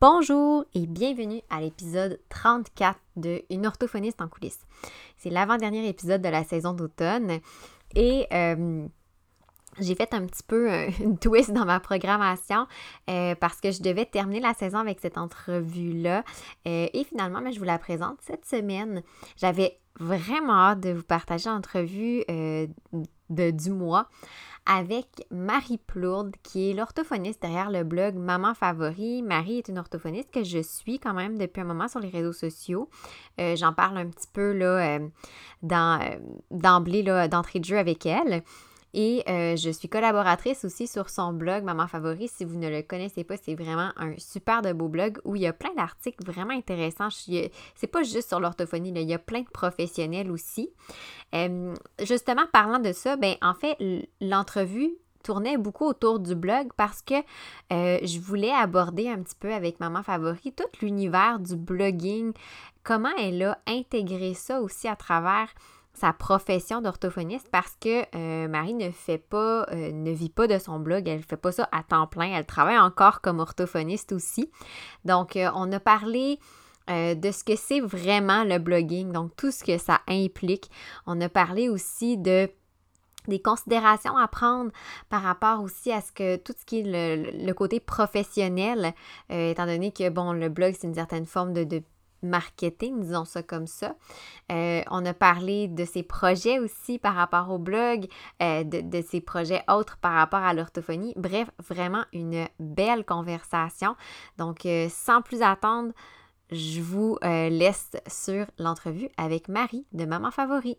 Bonjour et bienvenue à l'épisode 34 de Une orthophoniste en coulisses. C'est l'avant-dernier épisode de la saison d'automne et euh, j'ai fait un petit peu une twist dans ma programmation euh, parce que je devais terminer la saison avec cette entrevue-là. Euh, et finalement, mais je vous la présente cette semaine. J'avais vraiment hâte de vous partager l'entrevue de, du mois avec Marie Plourde, qui est l'orthophoniste derrière le blog Maman Favori. Marie est une orthophoniste que je suis quand même depuis un moment sur les réseaux sociaux. Euh, j'en parle un petit peu là, euh, euh, d'emblée, d'entrée de jeu avec elle. Et euh, je suis collaboratrice aussi sur son blog Maman Favori. Si vous ne le connaissez pas, c'est vraiment un super de beau blog où il y a plein d'articles vraiment intéressants. C'est pas juste sur l'orthophonie, il y a plein de professionnels aussi. Euh, justement, parlant de ça, ben en fait, l'entrevue tournait beaucoup autour du blog parce que euh, je voulais aborder un petit peu avec Maman Favori tout l'univers du blogging, comment elle a intégré ça aussi à travers sa profession d'orthophoniste parce que euh, Marie ne fait pas, euh, ne vit pas de son blog, elle ne fait pas ça à temps plein, elle travaille encore comme orthophoniste aussi. Donc, euh, on a parlé de ce que c'est vraiment le blogging, donc tout ce que ça implique. On a parlé aussi de des considérations à prendre par rapport aussi à ce que tout ce qui est le, côté professionnel, étant donné que bon, le blog, c'est une certaine forme de, de marketing, disons ça comme ça. Euh, on a parlé de ses projets aussi par rapport au blog, euh, de, ses projets autres par rapport à l'orthophonie. Bref, vraiment une belle conversation. Donc, euh, sans plus attendre, je vous laisse sur l'entrevue avec Marie de Maman Favori.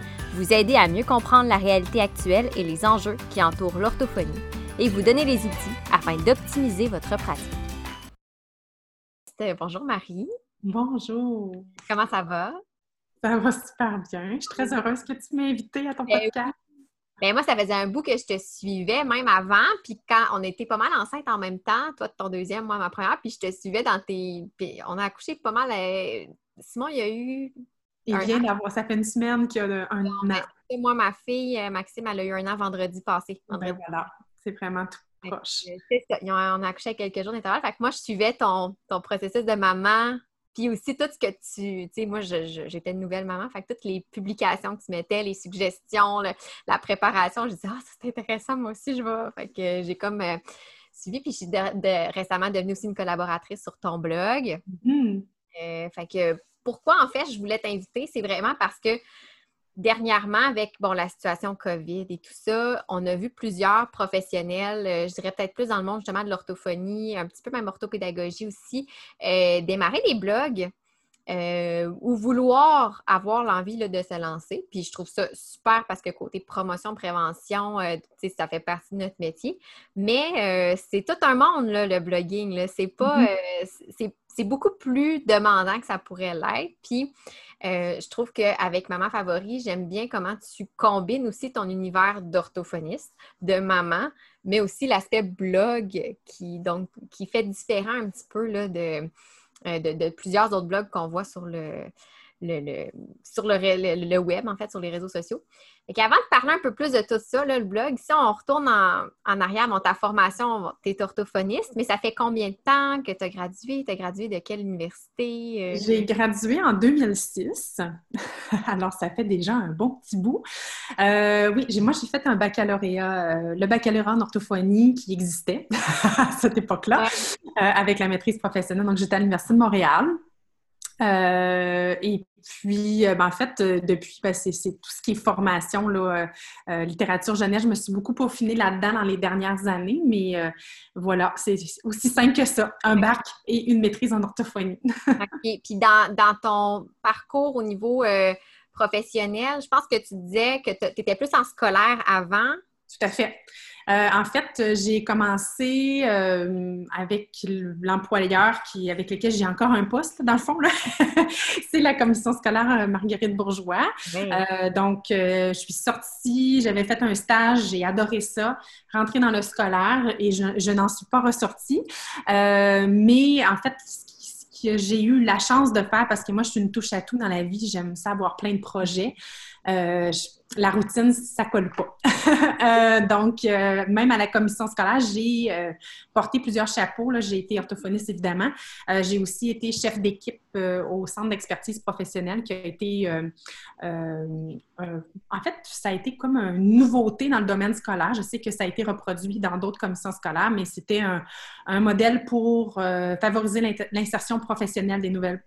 Vous aider à mieux comprendre la réalité actuelle et les enjeux qui entourent l'orthophonie et vous donner les outils afin d'optimiser votre pratique. Bonjour Marie. Bonjour. Comment ça va? Ça va super bien. Je suis très heureuse que tu m'aies invitée à ton ben podcast. Ben moi, ça faisait un bout que je te suivais, même avant. Puis quand on était pas mal enceinte en même temps, toi de ton deuxième, moi ma première, puis je te suivais dans tes. Puis on a accouché pas mal. Euh, Simon, il y a eu il vient d'avoir, ça fait une semaine qu'il y a un an. Moi, ma fille, euh, Maxime, elle a eu un an vendredi passé. Ben voilà, c'est vraiment tout proche. on a accouché quelques jours d'intervalle. Fait que moi, je suivais ton, ton processus de maman, puis aussi tout ce que tu... Tu sais, moi, j'étais une nouvelle maman, fait que toutes les publications que tu mettais, les suggestions, la préparation, je disais « Ah, c'est intéressant, moi aussi, je vais... » Fait que j'ai comme... Euh, suivi, puis je suis récemment devenue aussi une collaboratrice sur ton blog. Mm-hmm. Euh, fait que pourquoi en fait je voulais t'inviter, c'est vraiment parce que dernièrement, avec la situation COVID et tout ça, on a vu plusieurs professionnels, euh, je dirais peut-être plus dans le monde justement de l'orthophonie, un petit peu même orthopédagogie aussi, euh, démarrer des blogs. Euh, ou vouloir avoir l'envie de se lancer. Puis je trouve ça super parce que côté promotion, prévention, ça fait partie de notre métier. Mais c'est tout un monde, le blogging. C'est pas. Mm-hmm c'est beaucoup plus demandant que ça pourrait l'être. Puis, euh, je trouve qu'avec Maman Favori, j'aime bien comment tu combines aussi ton univers d'orthophoniste, de maman, mais aussi l'aspect blog qui, donc, qui fait différent un petit peu là, de, euh, de plusieurs autres blogs qu'on voit sur le, sur le, web, en fait, sur les réseaux sociaux. Et qu'avant de parler un peu plus de tout ça, le blog, si on retourne en, arrière, dans ta formation, tu es orthophoniste, mais ça fait combien de temps que tu as gradué? Tu as gradué de quelle université? Euh? J'ai gradué en 2006. Alors, ça fait déjà un bon petit bout. Euh, oui, moi, j'ai fait un baccalauréat, euh, le baccalauréat en orthophonie qui existait à cette époque-là, avec la maîtrise professionnelle. Donc, j'étais à l'Université de Montréal. Euh, et puis, euh, ben, en fait, euh, depuis, ben, c'est tout ce qui est formation, là, littérature jeunesse. Je me suis beaucoup peaufinée là-dedans dans les dernières années, mais voilà, c'est aussi simple que ça. Un bac et une maîtrise en orthophonie. Et Puis, dans, ton parcours au niveau professionnel, je pense que tu disais que tu étais plus en scolaire avant. Tout à fait. Euh, en fait, j'ai commencé euh, avec l'employeur qui, avec lequel j'ai encore un poste, dans le fond. la commission scolaire Marguerite Bourgeois. donc, je suis sortie, j'avais fait un stage, j'ai adoré ça, rentrer dans le scolaire et je, je n'en suis pas ressortie. mais en fait, ce que j'ai eu la chance de faire, parce que moi, je suis une touche à tout dans la vie, j'aime ça avoir plein de projets. Euh, la routine, ça colle pas. Euh, donc, euh, même à la commission scolaire, j'ai porté plusieurs chapeaux. J'ai été orthophoniste, évidemment. j'ai aussi été chef d'équipe au centre d'expertise professionnelle qui a été... en fait, ça a été comme une nouveauté dans le domaine scolaire. Je sais que ça a été reproduit dans d'autres commissions scolaires, mais c'était un, un, modèle pour favoriser l'insertion professionnelle des nouvelles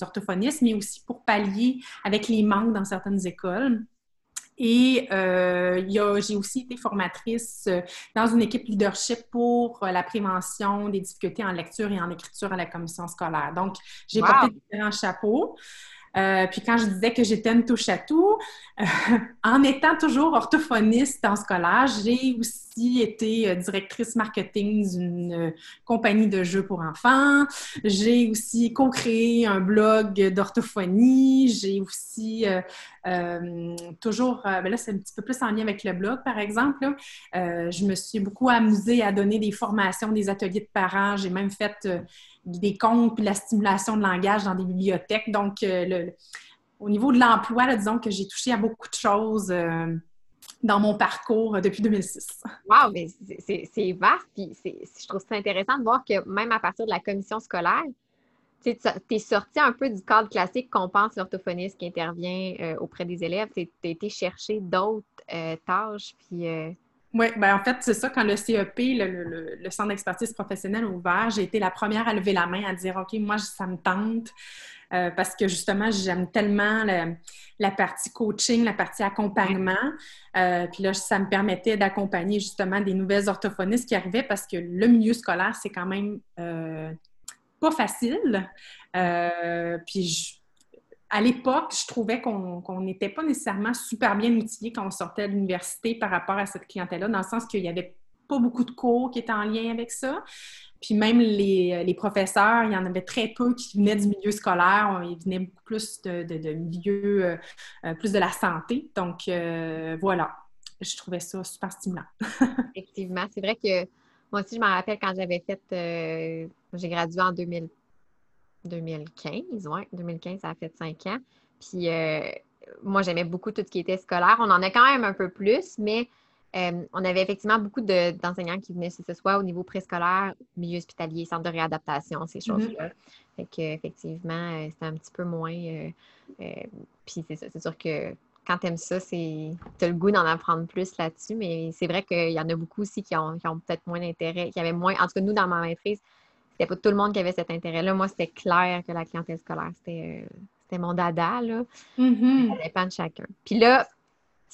orthophonistes, mais aussi pour pallier avec les manques dans certaines écoles. Et euh, j'ai aussi été formatrice euh, dans une équipe leadership pour euh, la prévention des difficultés en lecture et en écriture à la commission scolaire. Donc, j'ai porté différents chapeaux. Euh, puis quand je disais que j'étais une touche à tout, euh, en étant toujours orthophoniste en scolaire, j'ai aussi été euh, directrice marketing d'une compagnie de jeux pour enfants. J'ai aussi co-créé un blog d'orthophonie. J'ai aussi toujours, ben là c'est un petit peu plus en lien avec le blog par exemple. je me suis beaucoup amusée à donner des formations, des ateliers de parents. J'ai même fait des comptes puis la stimulation de langage dans des bibliothèques. Donc, euh, au niveau de l'emploi, disons que j'ai touché à beaucoup de choses euh, dans mon parcours euh, depuis 2006. Wow, mais c'est vaste. Puis je trouve ça intéressant de voir que même à partir de la commission scolaire, tu es sorti un peu du cadre classique qu'on pense l'orthophoniste qui intervient auprès des élèves. Tu as été chercher d'autres tâches. Puis oui, ben en fait, c'est ça, quand le CEP, le, Centre d'expertise professionnelle a ouvert, j'ai été la première à lever la main, à dire OK, moi, ça me tente. Euh, parce que justement, j'aime tellement la partie coaching, la partie accompagnement. Euh, puis là, ça me permettait d'accompagner justement des nouvelles orthophonistes qui arrivaient parce que le milieu scolaire, c'est quand même euh, pas facile. puis je, à l'époque, je trouvais qu'on n'était pas nécessairement super bien outillé quand on sortait de l'université par rapport à cette clientèle-là, dans le sens qu'il n'y avait pas beaucoup de cours qui étaient en lien avec ça. Puis même les, professeurs, il y en avait très peu qui venaient du milieu scolaire. Ils venaient beaucoup plus de, milieu, euh, euh, plus de la santé. Donc, euh, voilà, je trouvais ça super stimulant. Effectivement. C'est vrai que moi aussi, je me rappelle quand j'avais fait, j'ai gradué en 2000, 2015, oui. 2015, ça a fait cinq ans. Puis euh, moi, j'aimais beaucoup tout ce qui était scolaire. On en a quand même un peu plus, mais euh, on avait effectivement beaucoup d'enseignants qui venaient, si ce soit au niveau préscolaire, milieu hospitalier, centre de réadaptation, ces mm-hmm. choses-là. Fait qu'effectivement, euh, c'était un petit peu moins. puis c'est ça, c'est sûr que quand tu aimes ça, tu as le goût d'en apprendre plus là-dessus, mais c'est vrai qu'il y en a beaucoup aussi qui ont, qui ont peut-être moins d'intérêt, qui avaient moins. En tout cas, nous, dans ma maîtrise, c'était pas tout le monde qui avait cet intérêt-là. Moi, c'était clair que la clientèle scolaire, c'était, euh, mon dada, là. Mm-hmm. Ça dépend de chacun. Puis là,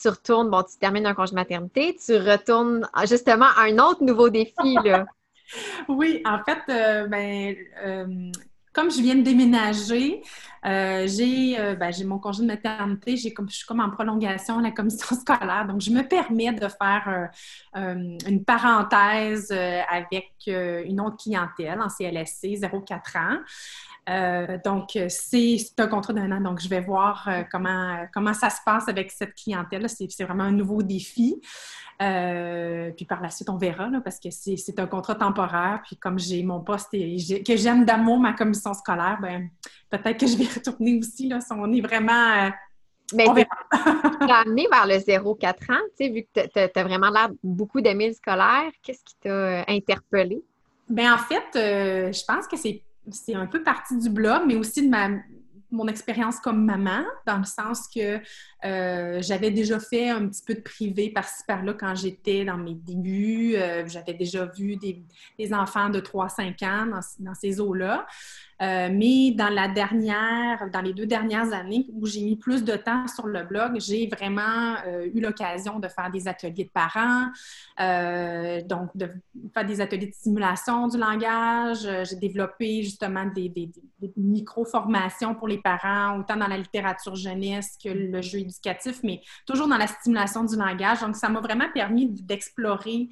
tu retournes, bon, tu termines un congé maternité, tu retournes justement à un autre nouveau défi, là. oui, en fait, euh, ben, euh, comme je viens de déménager, euh, euh, ben, j'ai mon congé de maternité, comme, je suis comme en prolongation à la commission scolaire. Donc, je me permets de faire euh, une parenthèse avec une autre clientèle en CLSC, 0-4 ans. Donc, c'est un contrat d'un an. Donc, je vais voir comment, comment ça se passe avec cette clientèle. C'est vraiment un nouveau défi. Euh, puis par la suite, on verra, parce que c'est un contrat temporaire. Puis comme j'ai mon poste et que j'aime d'amour ma commission scolaire, ben peut-être que je vais retourner aussi. Là, si on est vraiment. Euh, ben, verra. amené vers le 0-4 ans, tu sais, vu que tu as, vraiment l'air beaucoup d'aimer le scolaire, qu'est-ce qui t'a euh, interpellé? Ben en fait, je pense que c'est un peu partie du blog, mais aussi de ma, mon expérience comme maman, dans le sens que euh, j'avais déjà fait un petit peu de privé par-ci par-là quand j'étais dans mes débuts. Euh, j'avais déjà vu des, enfants de 3-5 ans dans, ces eaux-là. Euh, mais dans la dernière, dans les deux dernières années où j'ai mis plus de temps sur le blog, j'ai vraiment eu l'occasion de faire des ateliers de parents, donc de faire des ateliers de simulation du langage. j'ai développé justement des, micro-formations pour les parents, autant dans la littérature jeunesse que le jeu éducatif, mais toujours dans la stimulation du langage. Donc, ça m'a vraiment permis d'explorer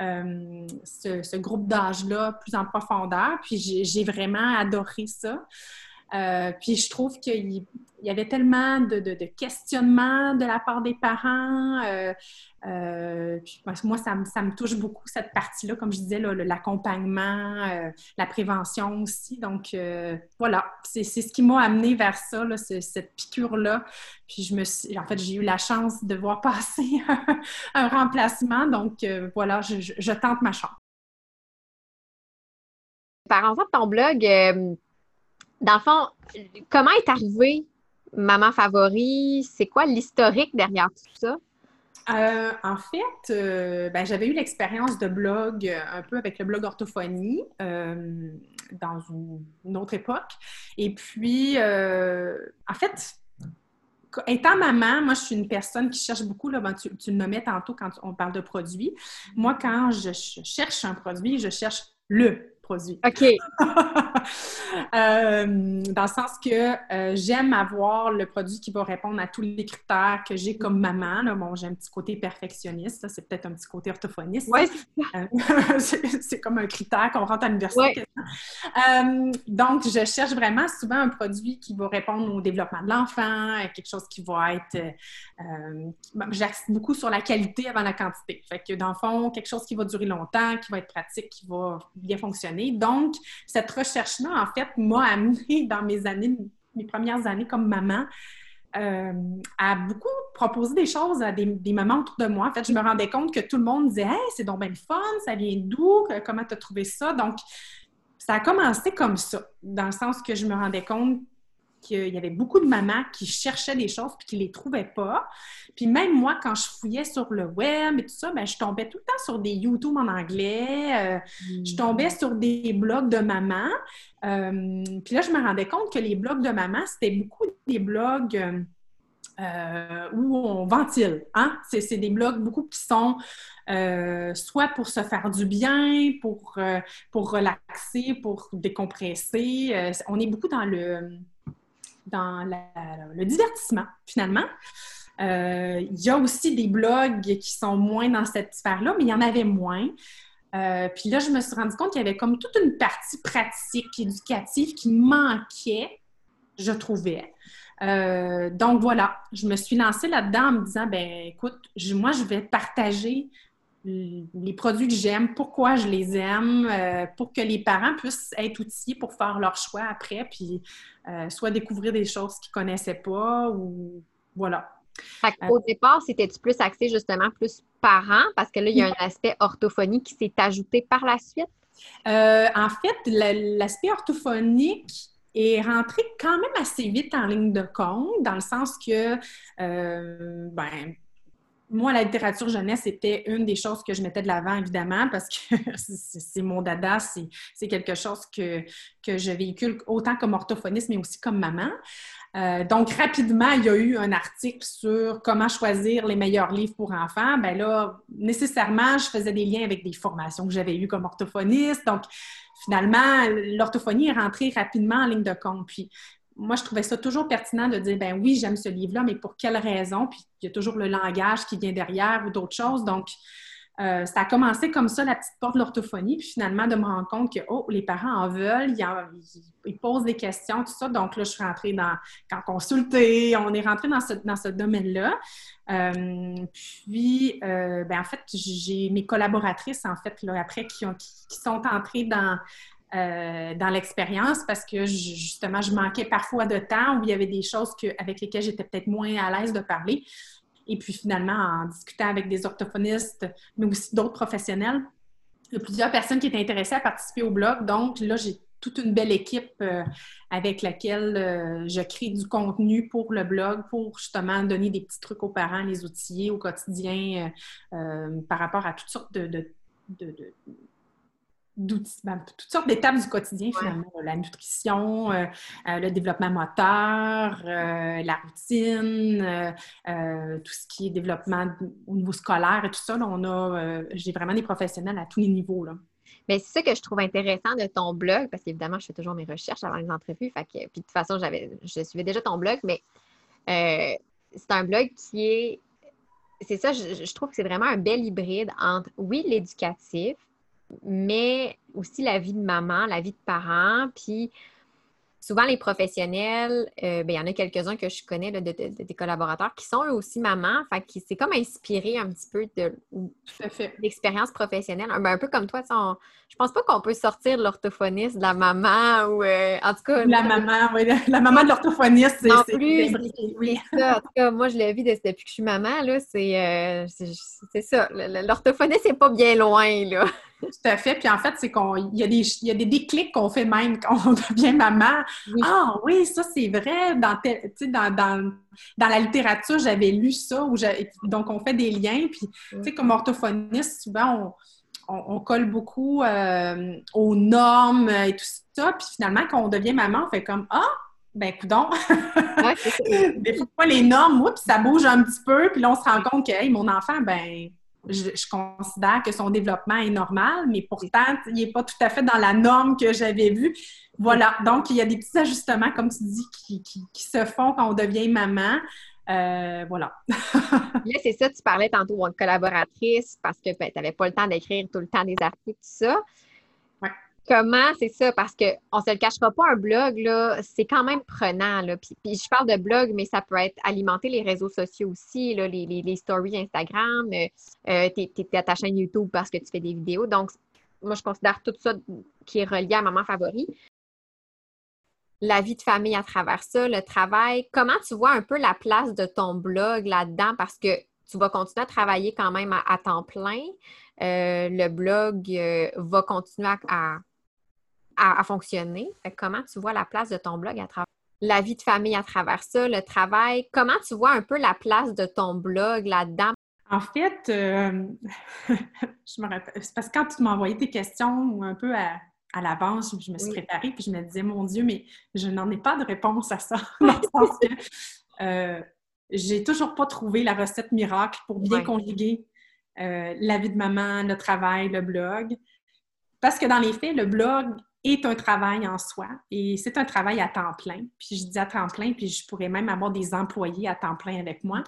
euh, ce, groupe d'âge-là plus en profondeur. Puis, j'ai vraiment adoré ça. Euh, puis je trouve qu'il y avait tellement de, questionnements de la part des parents. Euh, euh, moi, ça, me touche beaucoup, cette partie-là, comme je disais, l'accompagnement, la prévention aussi. Donc, voilà, c'est ce qui m'a amené vers ça, cette piqûre-là. Puis je me en fait, j'ai eu la chance de voir passer un, remplacement. Donc, voilà, je, tente ma chance. Par exemple, ton blog, dans le fond, comment est arrivé Maman Favori? C'est quoi l'historique derrière tout ça? Euh, en fait, euh, ben, j'avais eu l'expérience de blog euh, un peu avec le blog Orthophonie dans une, autre époque. Et puis, en fait, étant maman, moi, je suis une personne qui cherche beaucoup, ben, tu, tu, le nommais tantôt quand on parle de produits. Moi, quand je cherche un produit, je cherche le produit. OK. Euh, dans le sens que euh, j'aime avoir le produit qui va répondre à tous les critères que j'ai comme maman. Là. Bon, j'ai un petit côté perfectionniste, c'est peut-être un petit côté orthophoniste. Oui. Euh, c'est comme un critère qu'on rentre à l'université. donc, je cherche vraiment souvent un produit qui va répondre au développement de l'enfant, quelque chose qui va être... J'axe beaucoup sur la qualité avant la quantité. Fait que, dans le fond, quelque chose qui va durer longtemps, qui va être pratique, qui va bien fonctionner. Donc, cette recherche-là, en fait, m'a amené dans mes années, mes premières années comme maman, euh, à beaucoup proposer des choses à des, mamans autour de moi. En fait, je me rendais compte que tout le monde disait Hey, c'est donc bien fun, ça vient d'où? Comment tu as trouvé ça? Donc, ça a commencé comme ça, dans le sens que je me rendais compte qu'il y avait beaucoup de mamans qui cherchaient des choses puis qui ne les trouvaient pas. Puis même moi, quand je fouillais sur le web et tout ça, ben, je tombais tout le temps sur des YouTube en anglais, euh, je tombais sur des blogs de mamans. Euh, puis là, je me rendais compte que les blogs de mamans, c'était beaucoup des blogs... Euh, où on ventile. Hein? C'est des blogs beaucoup qui sont soit pour se faire du bien, pour, pour relaxer, pour décompresser. on est beaucoup dans le dans le divertissement, finalement. Euh, il y a aussi des blogs qui sont moins dans cette sphère-là, mais il y en avait moins. Euh, puis là, je me suis rendu compte qu'il y avait comme toute une partie pratique, éducative qui manquait, je trouvais. Euh, donc voilà, je me suis lancée là-dedans en me disant, ben écoute, moi, je vais partager les produits que j'aime, pourquoi je les aime, euh, pour que les parents puissent être outillés pour faire leur choix après, puis euh, soit découvrir des choses qu'ils ne connaissaient pas ou voilà. Au départ, c'était-tu plus axé justement plus parents? Parce que là, il y a un aspect orthophonique qui s'est ajouté par la suite? Euh, en fait, l'aspect orthophonique est rentré quand même assez vite en ligne de compte, dans le sens que, ben, moi, la littérature jeunesse, c'était une des choses que je mettais de l'avant, évidemment, parce que c'est mon dada, c'est quelque chose que, que je véhicule autant comme orthophoniste, mais aussi comme maman. Euh, donc, rapidement, il y a eu un article sur comment choisir les meilleurs livres pour enfants. Ben là, nécessairement, je faisais des liens avec des formations que j'avais eues comme orthophoniste. Donc, finalement, l'orthophonie est rentrée rapidement en ligne de compte. Puis, moi, je trouvais ça toujours pertinent de dire, ben oui, j'aime ce livre-là, mais pour quelle raison? Puis il y a toujours le langage qui vient derrière ou d'autres choses. Donc, euh, ça a commencé comme ça, la petite porte de l'orthophonie, puis finalement de me rendre compte que, oh, les parents en veulent, ils, posent des questions, tout ça. Donc là, je suis rentrée dans, quand consulter, on est rentré dans ce, dans ce domaine-là. Euh, puis, euh, ben, en fait, j'ai mes collaboratrices, en fait, là, après, qui, ont, qui sont entrées dans, euh, dans l'expérience parce que justement, je manquais parfois de temps où il y avait des choses que, avec lesquelles j'étais peut-être moins à l'aise de parler. Et puis finalement, en discutant avec des orthophonistes, mais aussi d'autres professionnels, il y a plusieurs personnes qui étaient intéressées à participer au blog. Donc là, j'ai toute une belle équipe euh, avec laquelle euh, je crée du contenu pour le blog pour justement donner des petits trucs aux parents, les outiller au quotidien par rapport à toutes sortes de d'outils, ben, toutes sortes d'étapes du quotidien finalement. La nutrition, euh, euh, le développement moteur, euh, la routine, tout ce qui est développement au niveau scolaire et tout ça. on a, j'ai vraiment des professionnels à tous les niveaux. Là. Mais c'est ça que je trouve intéressant de ton blog, parce qu'évidemment, je fais toujours mes recherches avant les entrevues. Fait que, puis de toute façon, j'avais, je suivais déjà ton blog, mais c'est un blog qui est. C'est ça, je, je trouve que c'est vraiment un bel hybride entre, oui, l'éducatif, mais aussi la vie de maman, la vie de parent. Puis souvent, les professionnels, euh, ben, il y en a quelques-uns que je connais de, des collaborateurs qui sont eux aussi mamans. Fait que c'est comme inspiré un petit peu de, l'expérience professionnelle. Un, ben, un, peu comme toi, on, je pense pas qu'on peut sortir de l'orthophoniste de la maman ou euh, en tout cas. La maman, oui, la, maman de l'orthophoniste, c'est. Non plus. Oui. Ça, en tout cas, moi, je l'ai vu depuis que je suis maman, là, c'est euh, ça. L'orthophoniste n'est pas bien loin, là. Tout à fait. Puis en fait, c'est qu'il y, a des, y a des déclics qu'on fait même quand on devient maman. Ah oui, ça c'est vrai. Dans, dans, dans, dans, la littérature, j'avais lu ça. Où donc, on fait des liens. Puis, tu sais, comme orthophoniste, souvent, on, on, colle beaucoup euh, aux normes et tout ça. Puis finalement, quand on devient maman, on fait comme Ah! Ben, coudon! des fois, les normes, puis ça bouge un petit peu, puis là, on se rend compte que, hey, mon enfant, ben, je, considère que son développement est normal, mais pourtant, il n'est pas tout à fait dans la norme que j'avais vue. Voilà, donc il y a des petits ajustements, comme tu dis, qui, se font quand on devient maman. Euh, voilà. Là, c'est ça, tu parlais tantôt de collaboratrice parce que ben, tu n'avais pas le temps d'écrire tout le temps des articles, tout ça. Comment c'est ça? Parce qu'on ne se le cachera pas, un blog, c'est quand même prenant. Là. Puis, je parle de blog, mais ça peut être alimenter les réseaux sociaux aussi, là, les, les, stories Instagram, tu es, à ta chaîne YouTube parce que tu fais des vidéos. Donc, moi, je considère tout ça qui est relié à Maman Favori. La vie de famille à travers ça, le travail. Comment tu vois un peu la place de ton blog là-dedans? Parce que tu vas continuer à travailler quand même à, temps plein. Euh, le blog euh, va continuer à, fonctionner. comment tu vois la place de ton blog à travers la vie de famille à travers ça, le travail? Comment tu vois un peu la place de ton blog là-dedans? En fait, euh, je me rappelle, c'est parce que quand tu m'as envoyé tes questions un peu à, l'avance, je me suis préparée puis je me disais, mon Dieu, mais je n'en ai pas de réponse à ça. Euh, j'ai toujours pas trouvé la recette miracle pour bien conjuguer euh, la vie de maman, le travail, le blog. Parce que dans les faits, le blog est un travail en soi et c'est un travail à temps plein. Puis je dis à temps plein, puis je pourrais même avoir des employés à temps plein avec moi,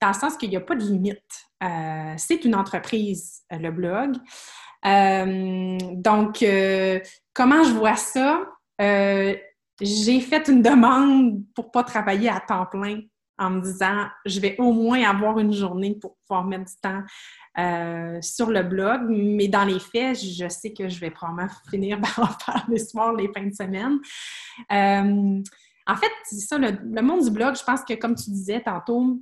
dans le sens qu'il n'y a pas de limite. Euh, c'est une entreprise, euh, le blog. Euh, donc, comment je vois ça? j'ai fait une demande pour ne pas travailler à temps plein en me disant, je vais au moins avoir une journée pour pouvoir mettre du temps euh, sur le blog, mais dans les faits, je sais que je vais probablement finir par en faire les soirs, les fins de semaine. Euh, en fait, ça, le, monde du blog, je pense que comme tu disais tantôt,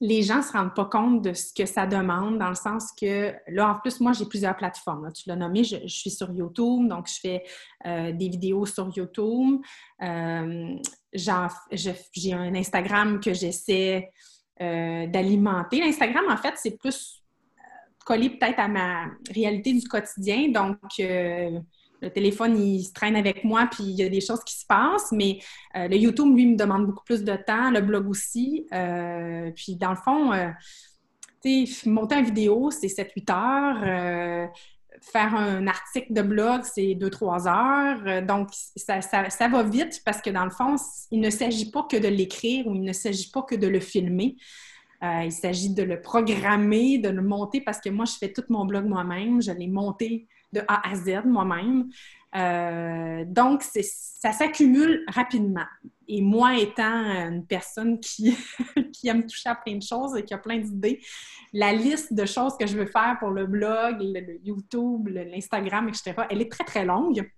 les gens ne se rendent pas compte de ce que ça demande, dans le sens que, là, en plus, moi, j'ai plusieurs plateformes. tu l'as nommé, je, suis sur YouTube, donc je fais euh, des vidéos sur YouTube. j'ai un Instagram que j'essaie d'alimenter. L'Instagram, en fait, c'est plus collé peut-être à ma réalité du quotidien. Donc, euh, le téléphone, il se traîne avec moi, puis il y a des choses qui se passent, mais euh, le YouTube, lui, me demande beaucoup plus de temps, le blog aussi. Euh, puis, dans le fond, sais, monter une vidéo, c'est 7-8 heures. faire un article de blog, c'est 2-3 heures. Donc, ça, ça, va vite parce que dans le fond, il ne s'agit pas que de l'écrire ou il ne s'agit pas que de le filmer. Euh, il s'agit de le programmer, de le monter parce que moi, je fais tout mon blog moi-même. Je l'ai monté de A à Z moi-même. Euh, donc, ça s'accumule rapidement. Et moi, étant une personne qui, qui aime toucher à plein de choses et qui a plein d'idées, la liste de choses que je veux faire pour le blog, le, YouTube, l'Instagram, etc., elle est très, très longue.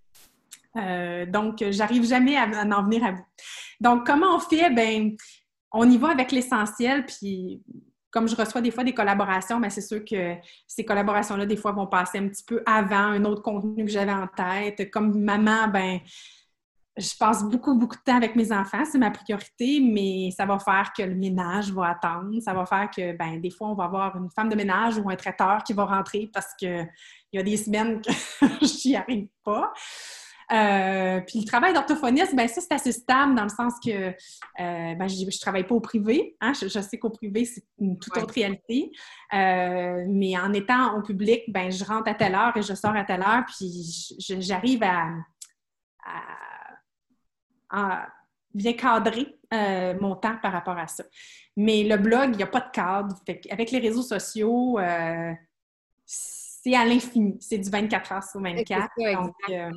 Euh, donc, j'arrive jamais à, à, en venir à bout. Donc, comment on fait? Ben, on y va avec l'essentiel, puis comme je reçois des fois des collaborations, mais ben, c'est sûr que ces collaborations-là, des fois, vont passer un petit peu avant un autre contenu que j'avais en tête. Comme maman, ben je passe beaucoup, beaucoup de temps avec mes enfants, c'est ma priorité, mais ça va faire que le ménage va attendre. Ça va faire que, ben, des fois, on va avoir une femme de ménage ou un traiteur qui va rentrer parce qu'il y a des semaines que j'y arrive pas. Euh, puis le travail d'orthophoniste, ben ça, c'est assez stable dans le sens que euh, ben, je ne travaille pas au privé. Hein. Je, sais qu'au privé, c'est une toute autre réalité. Euh, mais en étant au public, ben, je rentre à telle heure et je sors à telle heure, puis j'arrive à, bien cadrer mon temps par rapport à ça. Mais le blog, il n'y a pas de cadre. Avec les réseaux sociaux, c'est à l'infini. C'est du 24 heures sur 24. Euh,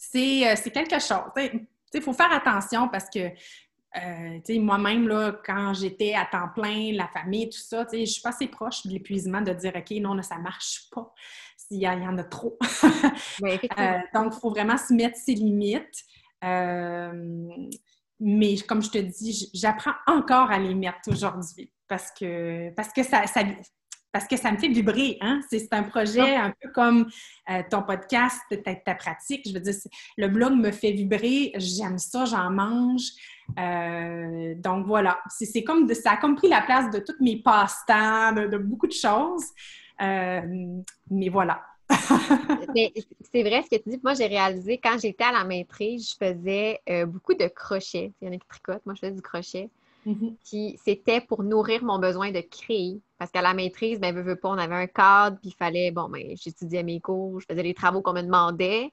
c'est quelque chose. il faut faire attention parce que euh, moi-même, là, quand j'étais à temps plein, la famille, tout ça, je suis pas assez proche de l'épuisement de dire OK, non, là, ça marche pas. Il y, en a trop. Euh, donc, il faut vraiment se mettre ses limites. Euh, mais comme je te dis, j'apprends encore à les mettre aujourd'hui parce que, parce que ça, ça, parce que ça me fait vibrer. Hein? C'est un projet un peu comme euh, ton podcast, ta, ta, pratique. Je veux dire, le blog me fait vibrer. J'aime ça, j'en mange. Euh, donc voilà, c'est comme de, ça a comme pris la place de tous mes passe-temps, de, beaucoup de choses. Euh, mais voilà. c'est vrai ce que tu dis. Moi, j'ai réalisé quand j'étais à la maîtrise, je faisais beaucoup de crochets. Il y en a qui tricotent. Moi, je faisais du crochet. Mm-hmm. c'était pour nourrir mon besoin de créer. Parce qu'à la maîtrise, ben, pas, on avait un cadre, puis il fallait, bon, ben, j'étudiais mes cours, je faisais les travaux qu'on me demandait.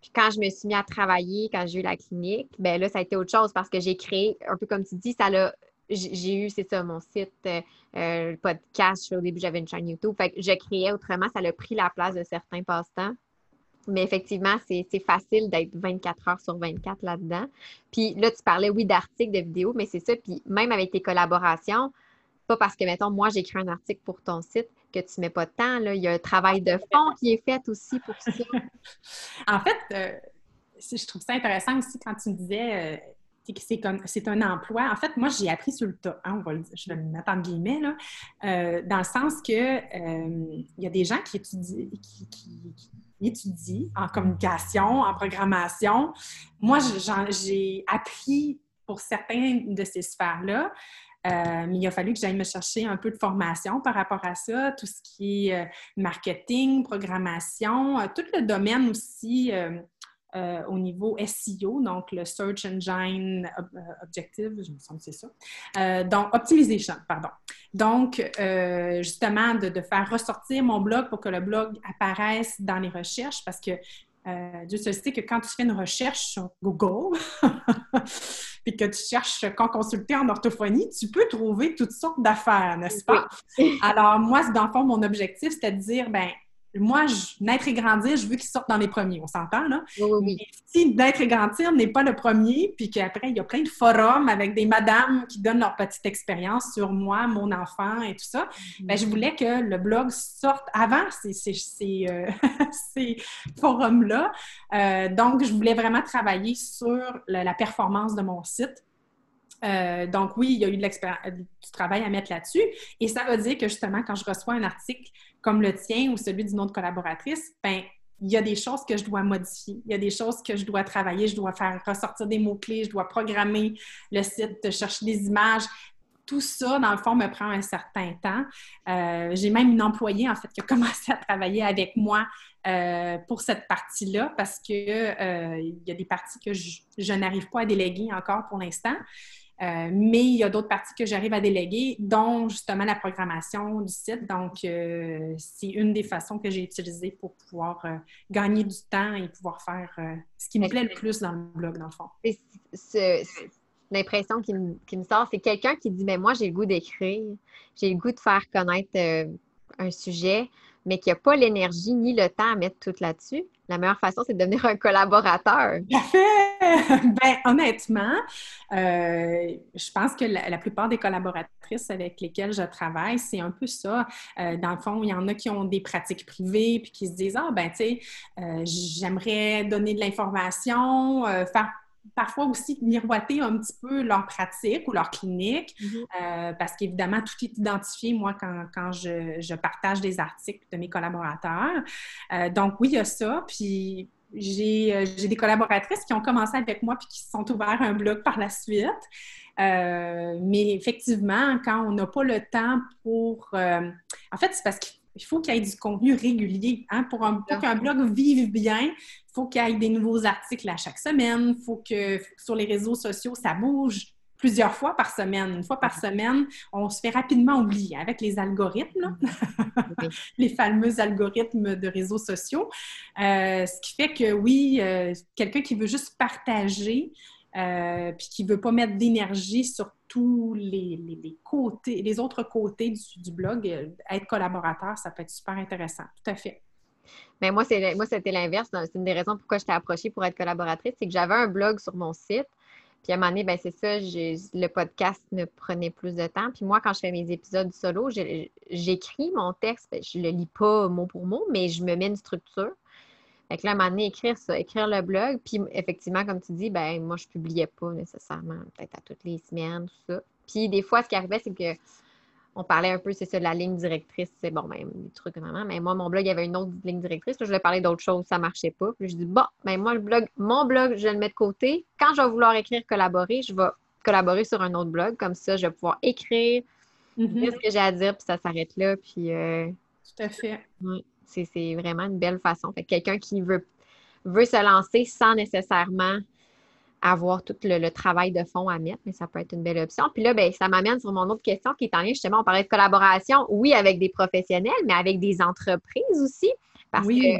Puis quand je me suis mis à travailler, quand j'ai eu la clinique, ben là, ça a été autre chose parce que j'ai créé, un peu comme tu dis, ça l'a. J'ai eu, c'est ça, mon site, euh, le podcast. Au début, j'avais une chaîne YouTube. Fait que je créais autrement, ça a pris la place de certains passe-temps. Mais effectivement, c'est facile d'être 24 heures sur 24 là-dedans. Puis là, tu parlais, oui, d'articles, de vidéos, mais c'est ça. Puis même avec tes collaborations, pas parce que, mettons, moi, j'écris un article pour ton site que tu ne mets pas de temps. Là. Il y a un travail de fond qui est fait aussi pour ça. en fait, euh, je trouve ça intéressant aussi quand tu me disais euh, que c'est un emploi. En fait, moi, j'ai appris sur le tas. Hein, on va le, je vais le mettre en guillemets, là, euh, dans le sens que il y a des gens qui étudient, qui étudie en communication, en programmation. Moi, j'ai appris pour certains de ces sphères-là. Euh, mais il a fallu que j'aille me chercher un peu de formation par rapport à ça, tout ce qui est euh, marketing, programmation, euh, tout le domaine aussi euh, au niveau SEO, donc le Search Engine euh, Objective, je me sens que c'est ça. Euh, donc, Optimization, pardon. Donc, justement, de, de, faire ressortir mon blog pour que le blog apparaisse dans les recherches parce que Dieu se sait que quand tu fais une recherche sur Google, puis que tu cherches quand consulter en orthophonie, tu peux trouver toutes sortes d'affaires, n'est-ce pas? Alors, moi, dans le fond, mon objectif, c'était de dire, ben moi, naître et grandir, je veux qu'ils sortent dans les premiers, on s'entend, là? Oui, oui, si naître et grandir n'est pas le premier, puis qu'après, il y a plein de forums avec des madames qui donnent leur petite expérience sur moi, mon enfant et tout ça, ben, je voulais que le blog sorte avant ces, ces, euh, forums-là. Euh, donc, je voulais vraiment travailler sur la performance de mon site euh, donc oui, il y a eu de euh, du travail à mettre là-dessus. Et ça veut dire que justement, quand je reçois un article comme le tien ou celui d'une autre collaboratrice, ben il y a des choses que je dois modifier, il y a des choses que je dois travailler, je dois faire ressortir des mots-clés, je dois programmer le site, chercher des images. Tout ça, dans le fond, me prend un certain temps. Euh, j'ai même une employée, en fait, qui a commencé à travailler avec moi pour cette partie-là parce qu'il il y a des parties que je n'arrive pas à déléguer encore pour l'instant. Euh, mais il y a d'autres parties que j'arrive à déléguer, dont justement la programmation du site. Donc, euh, c'est une des façons que j'ai utilisées pour pouvoir euh, gagner du temps et pouvoir faire ce qui me plaît le plus dans le blog, dans le fond. L'impression qui, qui, me sort, c'est quelqu'un qui dit Mais moi, j'ai le goût d'écrire, j'ai le goût de faire connaître un sujet, mais qui n'a pas l'énergie ni le temps à mettre tout là-dessus. La meilleure façon, c'est de devenir un collaborateur. ben, honnêtement, euh, je pense que la, plupart des collaboratrices avec lesquelles je travaille, c'est un peu ça. Euh, dans le fond, il y en a qui ont des pratiques privées puis qui se disent Ah, ben, tu sais, euh, j'aimerais donner de l'information, faire parfois aussi miroiter un petit peu leur pratique ou leur clinique, mm-hmm. euh, parce qu'évidemment, tout est identifié, moi, quand, je, partage des articles de mes collaborateurs. Euh, donc, oui, il y a ça. Puis, j'ai des collaboratrices qui ont commencé avec moi puis qui se sont ouverts un blog par la suite. mais effectivement, quand on n'a pas le temps pour... en fait, c'est parce qu'il faut qu'il y ait du contenu régulier. Hein, pour, qu'un blog vive bien, faut qu'il y ait des nouveaux articles à chaque semaine. Il faut que sur les réseaux sociaux, ça bouge plusieurs fois par semaine. Une fois par semaine, on se fait rapidement oublier avec les algorithmes, les fameux algorithmes de réseaux sociaux. Euh, ce qui fait que oui, euh, quelqu'un qui veut juste partager, euh, puis qui ne veut pas mettre d'énergie sur tous les, côtés, les autres côtés du, du blog, être collaborateur, ça peut être super intéressant. Tout à fait. Mais moi, moi, c'était l'inverse. C'est une des raisons pourquoi je t'ai approchée pour être collaboratrice, c'est que j'avais un blog sur mon site. Puis à un moment donné, ben, c'est ça, le podcast me prenait plus de temps. Puis moi, quand je fais mes épisodes solo, j'écris mon texte. Ben, je le lis pas mot pour mot, mais je me mets une structure. Fait que là, à un moment donné, écrire ça, écrire le blog. Puis effectivement, comme tu dis, ben moi, je publiais pas nécessairement, peut-être à toutes les semaines, tout ça. Puis des fois, ce qui arrivait, c'est que on parlait un peu, c'est ça, de la ligne directrice. C'est bon, même ben, des trucs vraiment. Mais moi, mon blog, il y avait une autre ligne directrice. je voulais parler d'autres choses, ça ne marchait pas. Puis je dis, bon, ben moi, le blog, mon blog, je le mets de côté. Quand je vais vouloir écrire, collaborer, je vais collaborer sur un autre blog. Comme ça, je vais pouvoir écrire, mm-hmm. dire ce que j'ai à dire, puis ça s'arrête là. Puis. Euh, Tout à fait. c'est vraiment une belle façon. Fait quelqu'un qui veut, veut se lancer sans nécessairement avoir tout le, travail de fond à mettre, mais ça peut être une belle option. Puis là, ben, ça m'amène sur mon autre question qui est en lien justement, on parlait de collaboration, oui, avec des professionnels, mais avec des entreprises aussi. Parce que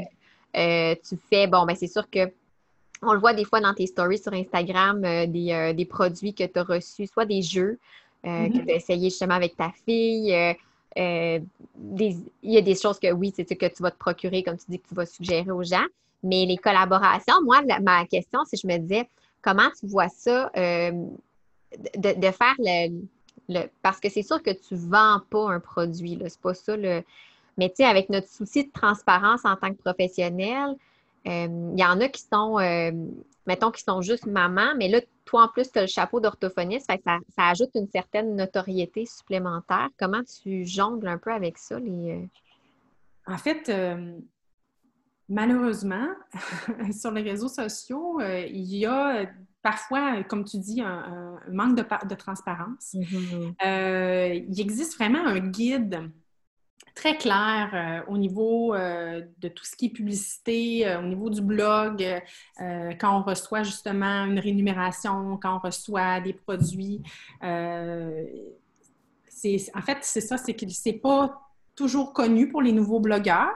euh, tu fais, bon, ben c'est sûr que on le voit des fois dans tes stories sur Instagram, euh, euh, des, produits que tu as reçus, soit des jeux mm-hmm. que tu as essayé justement avec ta fille. il y a des choses que oui, c'est ce que tu vas te procurer, comme tu dis, que tu vas suggérer aux gens. Mais les collaborations, moi, ma question, c'est je me disais, Comment tu vois ça euh, de, faire le, Parce que c'est sûr que tu ne vends pas un produit, c'est pas ça le. Mais tu sais, avec notre souci de transparence en tant que professionnel, euh, il y en a qui sont, euh, mettons, qui sont juste maman, mais là, toi, en plus, tu as le chapeau d'orthophoniste, ça, ça, ajoute une certaine notoriété supplémentaire. Comment tu jongles un peu avec ça? Les, En fait, malheureusement, sur les réseaux sociaux, euh, il y a parfois, comme tu dis, un, manque de, transparence. Mm-hmm. Euh, il existe vraiment un guide très clair euh, au niveau de tout ce qui est publicité, au niveau du blog, quand on reçoit justement une rémunération, quand on reçoit des produits. en fait, c'est ça, c'est que c'est pas toujours connu pour les nouveaux blogueurs.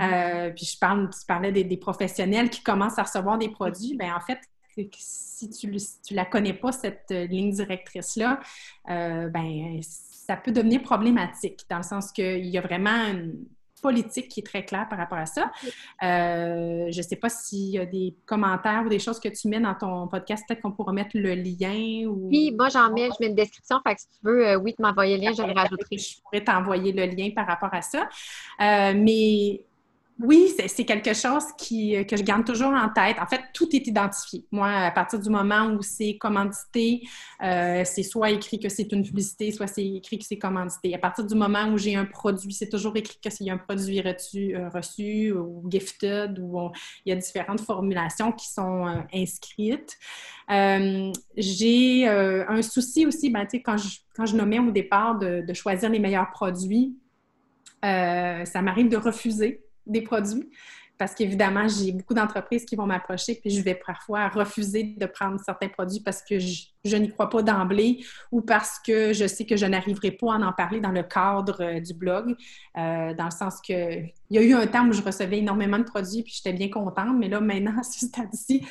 Euh, puis je parle, tu parlais des, professionnels qui commencent à recevoir des produits. Bien, en fait, si tu ne la connais pas, cette euh, ligne directrice-là, euh, ben, ça peut devenir problématique dans le sens qu'il y a vraiment une politique qui est très claire par rapport à ça. je ne sais pas s'il y a des commentaires ou des choses que tu mets dans ton podcast, peut-être qu'on pourra mettre le lien. Ou... Oui, moi j'en mets, je mets une description, fait que si tu veux, oui, tu m'envoyer le lien, je le rajouterai. Je pourrais t'envoyer le lien par rapport à ça. mais oui, c'est quelque chose qui, euh, que je garde toujours en tête. En fait, tout est identifié. Moi, à partir du moment où c'est commandité, euh, c'est soit écrit que c'est une publicité, soit c'est écrit que c'est commandité. À partir du moment où j'ai un produit, c'est toujours écrit que c'est un produit reçu, euh, reçu ou gifted, ou il y a différentes formulations qui sont inscrites. j'ai un souci aussi, ben, quand, je, quand je nommais au départ de, de choisir les meilleurs produits, ça m'arrive de refuser des produits. Parce qu'évidemment, j'ai beaucoup d'entreprises qui vont m'approcher, puis je vais parfois refuser de prendre certains produits parce que je, n'y crois pas d'emblée ou parce que je sais que je n'arriverai pas à en parler dans le cadre euh, du blog. Euh, dans le sens que il y a eu un temps où je recevais énormément de produits, puis j'étais bien contente, mais là, maintenant, à ce stade-ci,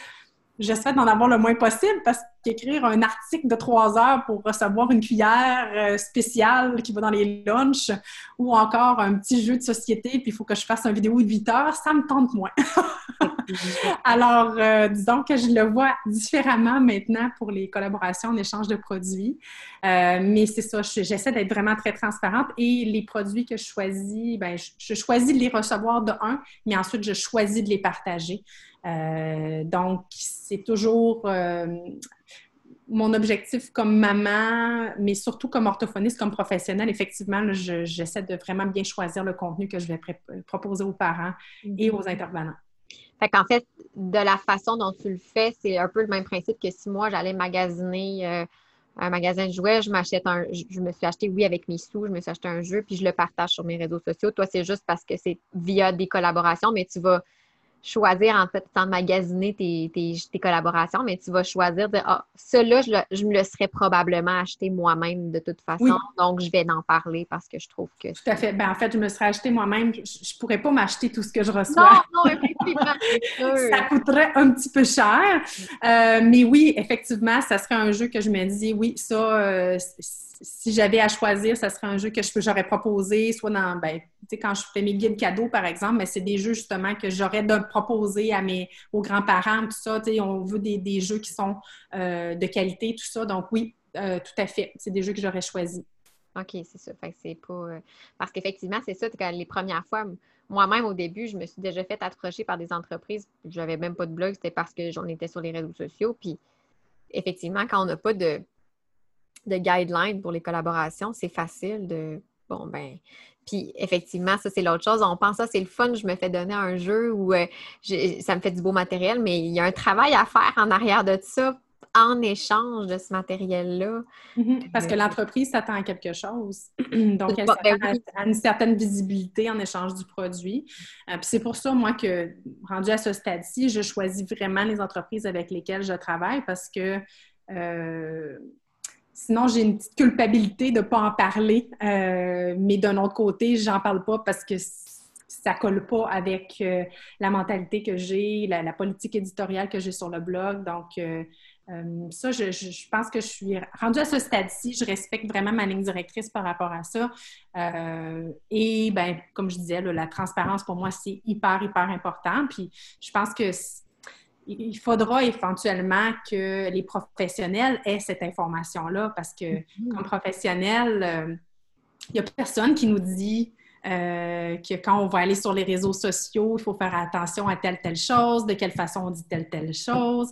j'essaie d'en avoir le moins possible parce qu'écrire un article de trois heures pour recevoir une cuillère euh, spéciale qui va dans les lunchs ou encore un petit jeu de société, puis il faut que je fasse une vidéo de 8 heures, ça me tente moins. Alors, euh, disons que je le vois différemment maintenant pour les collaborations en échange de produits. Euh, mais c'est ça, j'essaie d'être vraiment très transparente et les produits que je choisis, ben, je, choisis de les recevoir de un, mais ensuite je choisis de les partager. Euh, donc, c'est toujours mon objectif comme maman, mais surtout comme orthophoniste, comme professionnelle. Effectivement, j'essaie de vraiment bien choisir le contenu que je vais proposer aux parents et aux intervenants. Fait qu'en fait, de la façon dont tu le fais, c'est un peu le même principe que si moi, j'allais magasiner euh, un magasin de jouets, je m'achète un, je, me suis acheté, oui, avec mes sous, je me suis acheté un jeu, puis je le partage sur mes réseaux sociaux. Toi, c'est juste parce que c'est via des collaborations, mais tu vas choisir en fait sans magasiner tes, tes, collaborations, mais tu vas choisir de ah, ça là, je, me le serais probablement acheté moi-même de toute façon, donc je vais en parler parce que je trouve que. Tout à fait. Ben, en fait, je me serais acheté moi-même. Je, ne pourrais pas m'acheter tout ce que je reçois. Non, non, effectivement. ça coûterait un petit peu cher. Euh, mais oui, effectivement, ça serait un jeu que je me dis, oui, ça, euh, si j'avais à choisir, ça serait un jeu que j'aurais proposé, soit dans, ben, tu sais, quand je fais mes guides cadeaux, par exemple, mais c'est des jeux justement que j'aurais proposer à mes, aux grands-parents, tout ça. On veut des, jeux qui sont euh, de qualité, tout ça. Donc oui, euh, tout à fait. C'est des jeux que j'aurais choisis. OK, c'est ça. C'est pas. Euh, parce qu'effectivement, c'est ça, les premières fois, moi-même au début, je me suis déjà fait approcher par des entreprises. Je n'avais même pas de blog, c'était parce que j'en étais sur les réseaux sociaux. Puis effectivement, quand on n'a pas de de guidelines pour les collaborations, c'est facile de bon ben puis effectivement, ça c'est l'autre chose. On pense ça c'est le fun, je me fais donner un jeu où euh, ça me fait du beau matériel, mais il y a un travail à faire en arrière de ça en échange de ce matériel-là. Mm-hmm. Parce que euh, l'entreprise s'attend à quelque chose. Donc, elle s'attend à une certaine visibilité en échange du produit. Euh, puis c'est pour ça, moi, que rendu à ce stade-ci, je choisis vraiment les entreprises avec lesquelles je travaille parce que Sinon, j'ai une petite culpabilité de ne pas en parler, euh, mais d'un autre côté, j'en parle pas parce que ça colle pas avec euh, la mentalité que j'ai, la, politique éditoriale que j'ai sur le blog. Donc, euh, ça, je, pense que je suis rendue à ce stade-ci. Je respecte vraiment ma ligne directrice par rapport à ça. et, ben, comme je disais, la transparence pour moi, c'est hyper, hyper important. Puis, je pense que il faudra éventuellement que les professionnels aient cette information-là parce que, mm-hmm. comme professionnel, euh, il n'y a personne qui nous dit euh, que quand on va aller sur les réseaux sociaux, il faut faire attention à telle, telle chose, de quelle façon on dit telle, telle chose.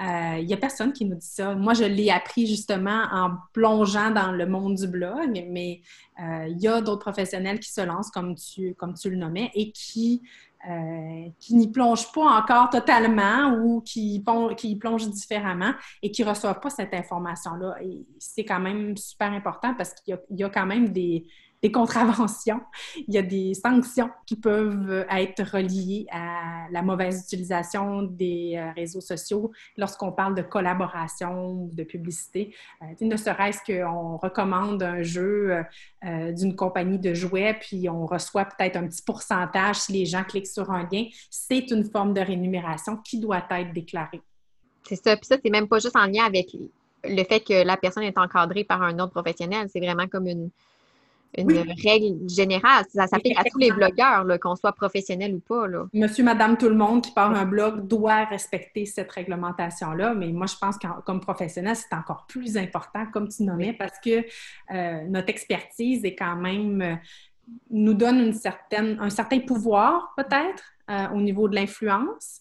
Euh, il n'y a personne qui nous dit ça. Moi, je l'ai appris justement en plongeant dans le monde du blog, mais il y a d'autres professionnels qui se lancent, comme tu, comme tu le nommais, et qui euh, qui n'y plongent pas encore totalement ou qui, qui plongent différemment et qui ne reçoivent pas cette information-là. C'est quand même super important parce qu'il y, a quand même des, des contraventions, il y a des sanctions qui peuvent être reliées à la mauvaise utilisation des euh, réseaux sociaux lorsqu'on parle de collaboration ou de publicité. Euh, ne serait-ce qu'on recommande un jeu euh, d'une compagnie de jouets, puis on reçoit peut-être un petit pourcentage si les gens cliquent sur un lien, c'est une forme de rémunération qui doit être déclarée. C'est ça. Puis ça, c'est même pas juste en lien avec le fait que la personne est encadrée par un autre professionnel. C'est vraiment comme une, une règle générale. Ça s'applique à tous les blogueurs, qu'on soit professionnel ou pas. Monsieur, madame, tout le monde qui part un blog doit respecter cette réglementation-là. Mais moi, je pense que comme professionnel, c'est encore plus important, comme tu nommais, parce que euh, notre expertise est quand même euh, nous donne une certaine, un certain pouvoir, peut-être, euh, au niveau de l'influence.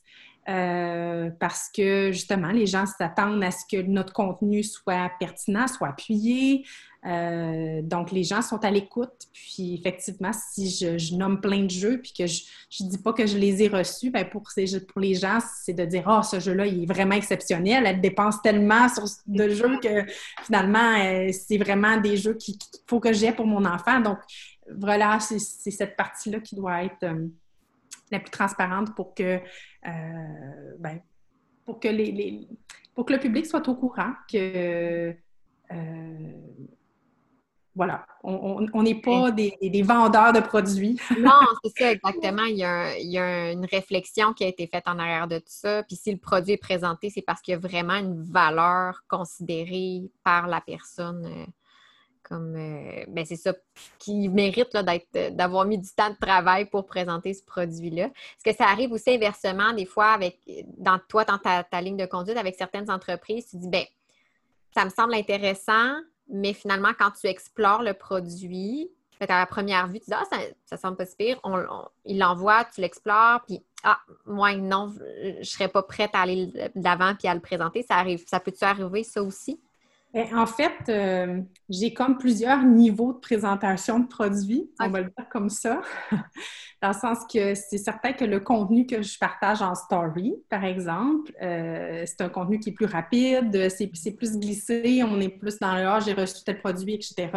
parce que justement, les gens s'attendent à ce que notre contenu soit pertinent, soit appuyé, euh, donc, les gens sont à l'écoute. Puis, effectivement, si je, nomme plein de jeux puis que je ne dis pas que je les ai reçus, bien, pour, pour les gens, c'est de dire Ah, oh, ce jeu-là, il est vraiment exceptionnel. Elle dépense tellement sur de jeux que finalement, euh, c'est vraiment des jeux qu'il faut que j'ai pour mon enfant. Donc, voilà, c'est cette partie-là qui doit être euh, la plus transparente pour que, ben, pour que les, pour que le public soit au courant que voilà, on n'est pas des, vendeurs de produits. non, c'est ça, exactement. Il y, a une réflexion qui a été faite en arrière de tout ça. Puis si le produit est présenté, c'est parce qu'il y a vraiment une valeur considérée par la personne. Euh, comme, euh, ben c'est ça, qui mérite d'avoir mis du temps de travail pour présenter ce produit-là. Est-ce que ça arrive aussi inversement, des fois, avec dans toi, dans ta, ta ligne de conduite avec certaines entreprises, tu dis, ben ça me semble intéressant, mais finalement, quand tu explores le produit, à la première vue, tu dis Ah, ça, ça semble pas si pire. On, il l'envoie, tu l'explores, puis Ah, moi, non, je serais pas prête à aller de l'avant puis à le présenter. Ça arrive, ça peut-tu arriver, ça aussi? Ben, en fait, euh, j'ai comme plusieurs niveaux de présentation de produits, on va le dire comme ça, dans le sens que c'est certain que le contenu que je partage en story, par exemple, euh, c'est un contenu qui est plus rapide, c'est plus glissé, on est plus dans le « ah, j'ai reçu tel produit », etc.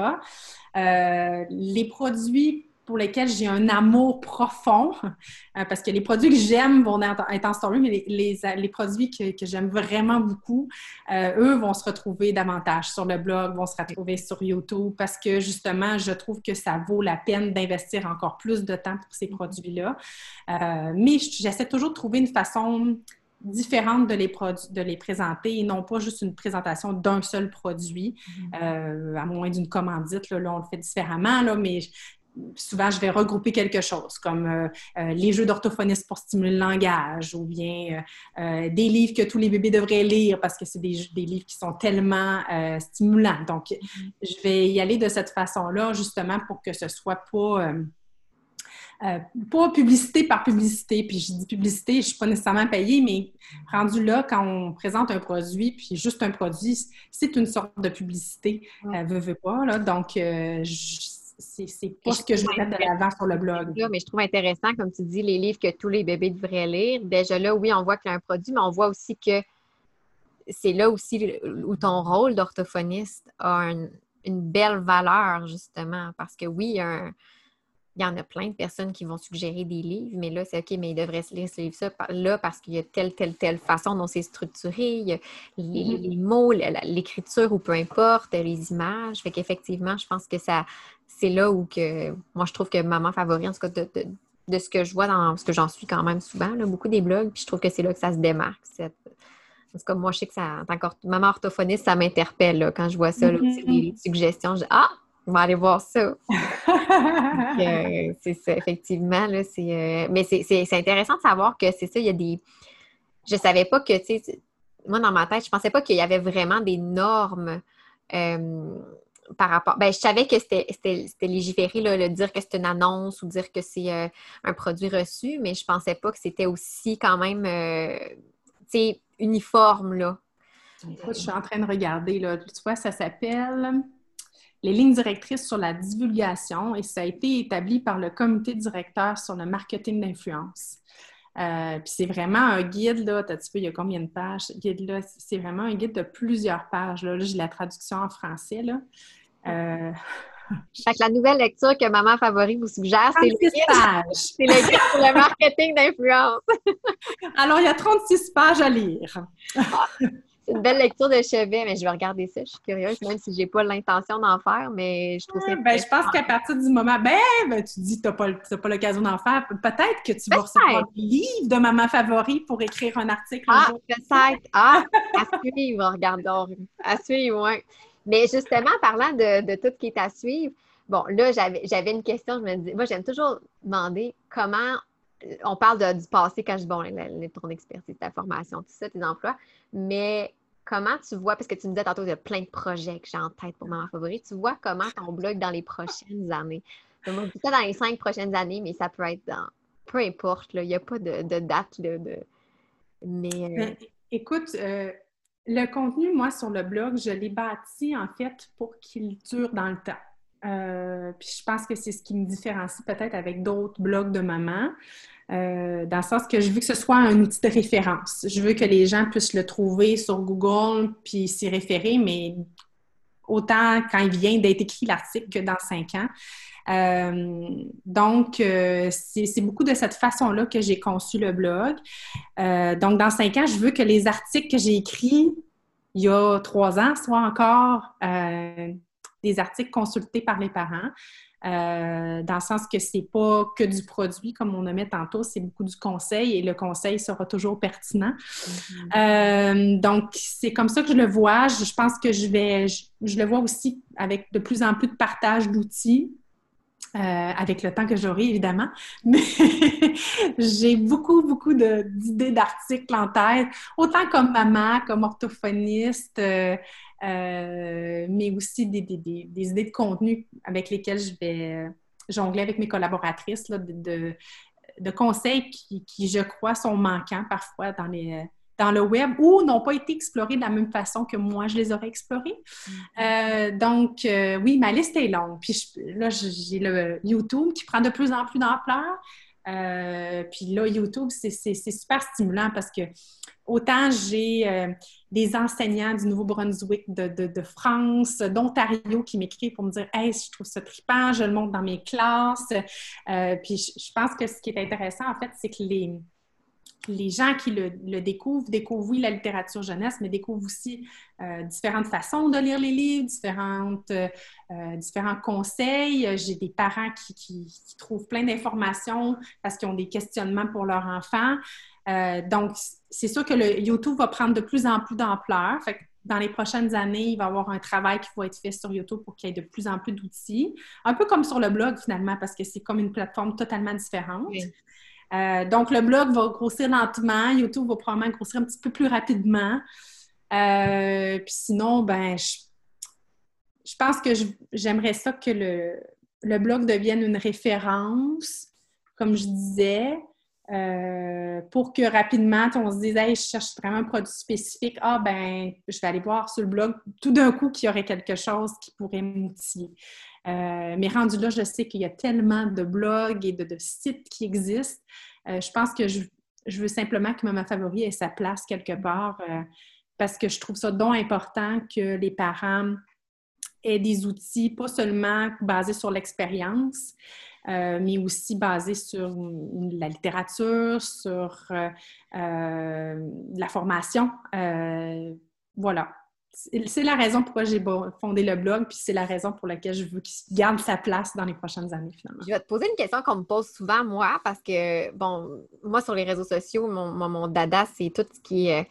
Euh, les produits pour lesquels j'ai un amour profond, euh, parce que les produits que j'aime vont être en story, mais les, les, produits que, que j'aime vraiment beaucoup, euh, eux vont se retrouver davantage sur le blog, vont se retrouver sur YouTube, parce que justement, je trouve que ça vaut la peine d'investir encore plus de temps pour ces produits-là. Euh, mais j'essaie toujours de trouver une façon différente de les, de les présenter et non pas juste une présentation d'un seul produit, mm-hmm. à moins d'une commandite. Là, là, on le fait différemment, là, mais souvent, je vais regrouper quelque chose, comme euh, euh, les jeux d'orthophonistes pour stimuler le langage, ou bien euh, des livres que tous les bébés devraient lire parce que c'est des, livres qui sont tellement stimulants. Donc, je vais y aller de cette façon-là, justement, pour que ce soit pas... pas publicité par publicité, puis je dis publicité, je ne suis pas nécessairement payée, mais rendu là, quand on présente un produit, puis juste un produit, c'est une sorte de publicité, veut, veut pas, là. Donc, je, c'est pas ce que je vais mettre de l'avant sur le blog. mais je trouve intéressant, comme tu dis, les livres que tous les bébés devraient lire. Déjà là, oui, on voit qu'il y a un produit, mais on voit aussi que c'est là aussi où ton rôle d'orthophoniste a une belle valeur, justement, parce que oui, il y, il y, en a plein de personnes qui vont suggérer des livres, mais là, c'est OK, mais ils devraient se lire ce livre là parce qu'il y a telle, telle, telle façon dont c'est structuré, il y a les, mm-hmm. les mots, l'écriture ou peu importe, les images. Fait qu'effectivement, je pense que ça, c'est là où que moi je trouve que maman favori, en tout cas de, ce que je vois dans ce que j'en suis quand même souvent, beaucoup des blogs, puis je trouve que c'est là que ça se démarque. Cette... En tout cas, moi, je sais que ça, encore maman orthophoniste, ça m'interpelle quand je vois ça, là, mm-hmm. les suggestions. Je dis Ah, on va aller voir ça. Euh, c'est ça, effectivement. Là, euh, mais c'est intéressant de savoir que c'est ça, il y a des. Je savais pas que, tu sais, moi, dans ma tête, je pensais pas qu'il y avait vraiment des normes. Euh, par rapport. Ben, je savais que c'était légiféré, là, le dire que c'est une annonce ou dire que c'est un produit reçu, mais je pensais pas que c'était aussi quand même uniforme. Là. je suis en train de regarder. Là. Tu vois, ça s'appelle les lignes directrices sur la divulgation et ça a été établi par le comité directeur sur le marketing d'influence. Euh, puis c'est vraiment un guide, là, tu il y a combien de pages? Guide, là, c'est vraiment un guide de plusieurs pages. Là, là j'ai la traduction en français. Là. Euh... la nouvelle lecture que Maman Favori vous suggère, c'est le, c'est le guide pour le marketing d'influence. Alors, il y a 36 pages à lire. C'est une belle lecture de chevet, mais je vais regarder ça. Je suis curieuse, même si je n'ai pas l'intention d'en faire, mais je trouve ça. Ben, je pense qu'à partir du moment, ben, ben tu dis que tu n'as pas, l'occasion d'en faire, peut-être que tu vas recevoir le livre de Maman Favori pour écrire un article. Ah, peut-être. Ah, à suivre, regardons. À suivre, oui. Mais justement, parlant de, tout ce qui est à suivre, bon, là, j'avais une question. Je me dis, moi, j'aime toujours demander comment on parle du passé quand je dis, bon, ton expertise, ta formation, tout ça, tes emplois, mais comment tu vois, parce que tu me disais tantôt, il y a plein de projets que j'ai en tête pour Maman Favori, tu vois comment ton blog dans les prochaines années? Moi, ça dans les cinq prochaines années, mais ça peut être dans, peu importe, il n'y a pas de, date, mais... Euh, ben, écoute, euh, le contenu, moi, sur le blog, je l'ai bâti en fait pour qu'il dure dans le temps. Euh, puis je pense que c'est ce qui me différencie peut-être avec d'autres blogs de maman, euh, dans le sens que je veux que ce soit un outil de référence. Je veux que les gens puissent le trouver sur Google puis s'y référer, mais autant quand il vient d'être écrit l'article que dans cinq ans. Euh, donc, c'est beaucoup de cette façon-là que j'ai conçu le blog. donc, dans cinq ans, je veux que les articles que j'ai écrits il y a trois ans soient encore des articles consultés par les parents. Euh, dans le sens que c'est pas que du produit, comme on a mis tantôt, c'est beaucoup du conseil et le conseil sera toujours pertinent. Mm-hmm. Euh, donc, c'est comme ça que je le vois. Je, pense que je vais, je, le vois aussi avec de plus en plus de partage d'outils. Euh, avec le temps que j'aurai, évidemment. Mais j'ai beaucoup, beaucoup d'idées d'articles en tête, autant comme maman, comme orthophoniste, euh, mais aussi des, idées de contenu avec lesquelles je vais euh, jongler avec mes collaboratrices, de, conseils qui, je crois, sont manquants parfois dans, les, dans le web ou n'ont pas été explorés de la même façon que moi, je les aurais explorés. Mm-hmm. Euh, donc, oui, ma liste est longue. Puis là, j'ai le YouTube qui prend de plus en plus d'ampleur. Euh, puis là, YouTube, c'est super stimulant parce que autant j'ai euh, des enseignants du Nouveau-Brunswick, de, France, d'Ontario qui m'écrivent pour me dire Hey, je trouve ça trippant, je le montre dans mes classes. Euh, puis je, pense que ce qui est intéressant, en fait, c'est que les, les gens qui le, découvrent découvrent, oui, la littérature jeunesse, mais découvrent aussi euh, différentes façons de lire les livres, différentes, euh, différents conseils. J'ai des parents qui, trouvent plein d'informations parce qu'ils ont des questionnements pour leur enfant. Euh, donc, c'est sûr que le YouTube va prendre de plus en plus d'ampleur. dans les prochaines années, il va y avoir un travail qui va être fait sur YouTube pour qu'il y ait de plus en plus d'outils. Un peu comme sur le blog, finalement, parce que c'est comme une plateforme totalement différente. Euh, donc, le blog va grossir lentement, YouTube va probablement grossir un petit peu plus rapidement. Euh, puis sinon, ben, je, pense que j'aimerais ça que le, le, blog devienne une référence, comme je disais, euh, pour que rapidement, on se dise, je cherche vraiment un produit spécifique. Ah, ben, je vais aller voir sur le blog tout d'un coup qu'il y aurait quelque chose qui pourrait m'outiller. Euh, mais rendu là, je sais qu'il y a tellement de blogs et de, sites qui existent. Euh, je pense que je, veux simplement que ma Favori ait sa place quelque part parce que je trouve ça donc important que les parents aient des outils, pas seulement basés sur l'expérience, mais aussi basés sur la littérature, sur la formation. voilà c'est la raison pourquoi j'ai fondé le blog, puis c'est la raison pour laquelle je veux qu'il garde sa place dans les prochaines années, finalement. Je vais te poser une question qu'on me pose souvent, moi, parce que, bon, moi, sur les réseaux sociaux, mon, dada, c'est tout ce qui est.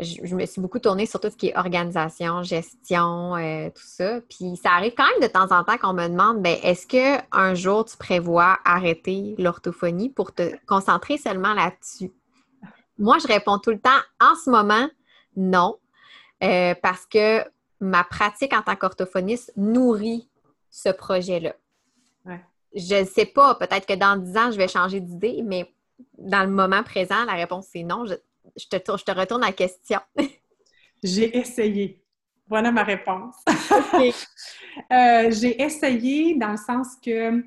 Je, me suis beaucoup tournée sur tout ce qui est organisation, gestion, euh, tout ça. Puis ça arrive quand même de temps en temps qu'on me demande ben, est-ce qu'un jour tu prévois arrêter l'orthophonie pour te concentrer seulement là-dessus? Moi, je réponds tout le temps en ce moment, non euh, parce que ma pratique en tant qu'orthophoniste nourrit ce projet-là. Je ne sais pas, peut-être que dans 10 ans, je vais changer d'idée, mais dans le moment présent, la réponse c'est non. Je, te, je te retourne la question. J'ai essayé. Voilà ma réponse. Euh, j'ai essayé dans le sens que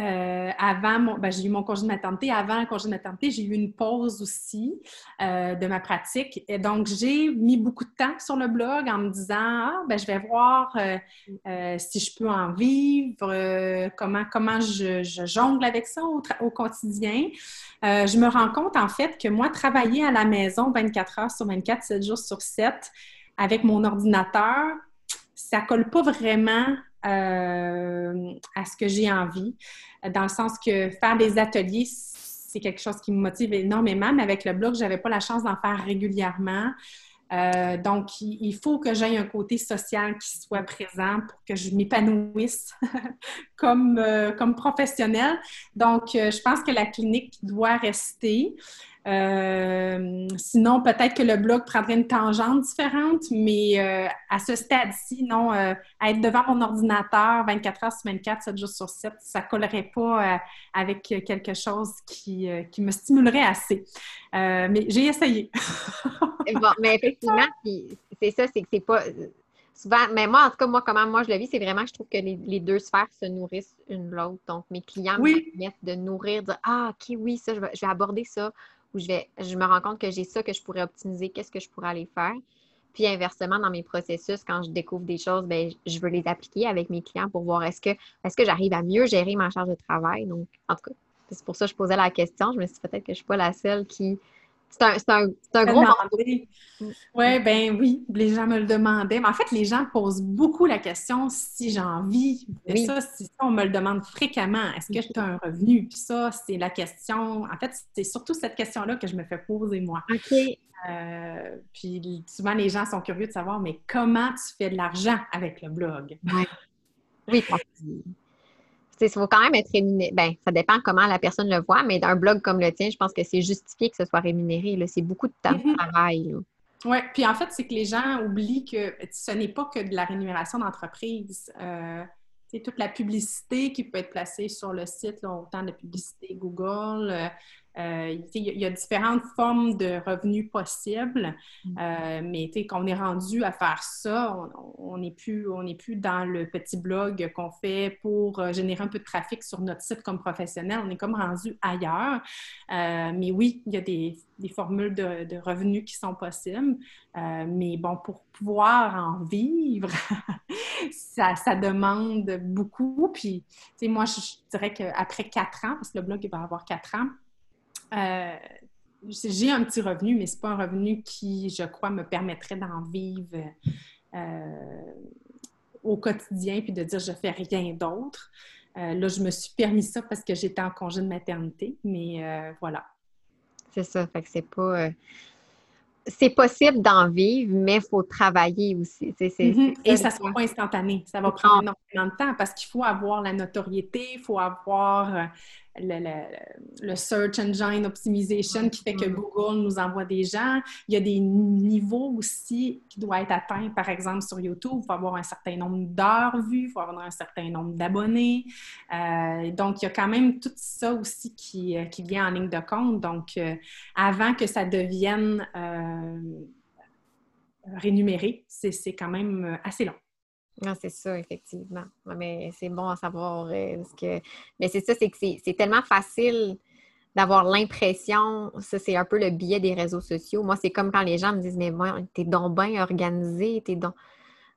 euh, avant, ben, j'ai eu mon congé de maternité. Avant le congé de maternité, j'ai eu une pause aussi euh, de ma pratique. Et donc, j'ai mis beaucoup de temps sur le blog en me disant Ah, ben, je vais voir euh, si je peux en vivre, comment, comment je, jongle avec ça au, au quotidien. je me rends compte, en fait, que moi, travailler à la maison 24 heures sur 24, 7 jours sur 7, avec mon ordinateur, ça colle pas vraiment euh, à ce que j'ai envie, dans le sens que faire des ateliers, c'est quelque chose qui me motive énormément, mais avec le blog, je n'avais pas la chance d'en faire régulièrement. Euh, donc, il faut que j'aie un côté social qui soit présent pour que je m'épanouisse comme, euh, comme professionnelle. Donc, je pense que la clinique doit rester. Euh, sinon, peut-être que le blog prendrait une tangente différente, mais euh, à ce stade-ci, non, euh, être devant mon ordinateur 24 heures sur 24, 7 jours sur 7, ça collerait pas avec quelque chose qui, qui, me stimulerait assez. mais j'ai essayé. bon, mais effectivement, c'est ça, c'est que c'est pas souvent, mais moi, en tout cas, moi, comment moi je le vis, c'est vraiment que je trouve que les, deux sphères se nourrissent une l'autre. Donc, mes clients me permettent de nourrir, de dire Ah, OK, oui, ça, je vais, je vais aborder ça où je, vais, je me rends compte que j'ai ça que je pourrais optimiser, qu'est-ce que je pourrais aller faire. Puis inversement, dans mes processus, quand je découvre des choses, bien, je veux les appliquer avec mes clients pour voir est-ce que, est-ce que j'arrive à mieux gérer ma charge de travail. Donc, en tout cas, c'est pour ça que je posais la question. Je me suis dit peut-être que je ne suis pas la seule qui, c'est un, un, gros Oui, ben oui, les gens me le demandaient. Mais en fait, les gens posent beaucoup la question si j'ai envie. Ça, si ça, on me le demande fréquemment. Est-ce que tu as un revenu? Puis ça, c'est la question. En fait, c'est surtout cette question-là que je me fais poser moi. OK. Euh, puis souvent, les gens sont curieux de savoir, mais comment tu fais de l'argent avec le blog? Oui. Oui, il faut quand même être rémunéré. Ben, ça dépend comment la personne le voit, mais d'un blog comme le tien, je pense que c'est justifié que ce soit rémunéré. C'est beaucoup de temps de mm-hmm. travail. Oui, puis en fait, c'est que les gens oublient que ce n'est pas que de la rémunération d'entreprise. Euh, toute la publicité qui peut être placée sur le site, autant de publicité Google, euh, il y a différentes formes de revenus possibles, Mm. euh, mais quand on est rendu à faire ça, on n'est plus, on n'est plus dans le petit blog qu'on fait pour euh, générer un peu de trafic sur notre site comme professionnel. On est comme rendu ailleurs. Euh, mais oui, il y a des, des formules de, de, revenus qui sont possibles. Mais bon, pour pouvoir en vivre, ça, ça, demande beaucoup. Puis, moi, je, je dirais qu'après quatre ans, parce que le blog il va avoir quatre ans, euh, j'ai un petit revenu, mais ce n'est pas un revenu qui, je crois, me permettrait d'en vivre euh, au quotidien puis de dire je fais rien d'autre. Euh, là, je me suis permis ça parce que j'étais en congé de maternité, mais voilà. C'est ça, fait que c'est pas. C'est possible d'en vivre, mais il faut travailler aussi. C'est, c'est, mm -hmm. Et ça ne sera pas instantané. Ça va prendre énormément de temps parce qu'il faut avoir la notoriété, il faut avoir le, le, le, search engine optimization qui fait que Google nous envoie des gens. Il y a des niveaux aussi qui doivent être atteints, par exemple, sur YouTube. Il faut avoir un certain nombre d'heures vues, il faut avoir un certain nombre d'abonnés. Euh, donc, il y a quand même tout ça aussi qui, qui vient en ligne de compte. Donc, euh, avant que ça devienne euh, rémunéré, c'est quand même assez long. Non, c'est ça, effectivement. Mais c'est bon à savoir. Euh, que... Mais c'est ça, c'est que c'est tellement facile d'avoir l'impression, ça c'est un peu le biais des réseaux sociaux. Moi, c'est comme quand les gens me disent, mais moi, t'es donc bien organisé, t'es donc...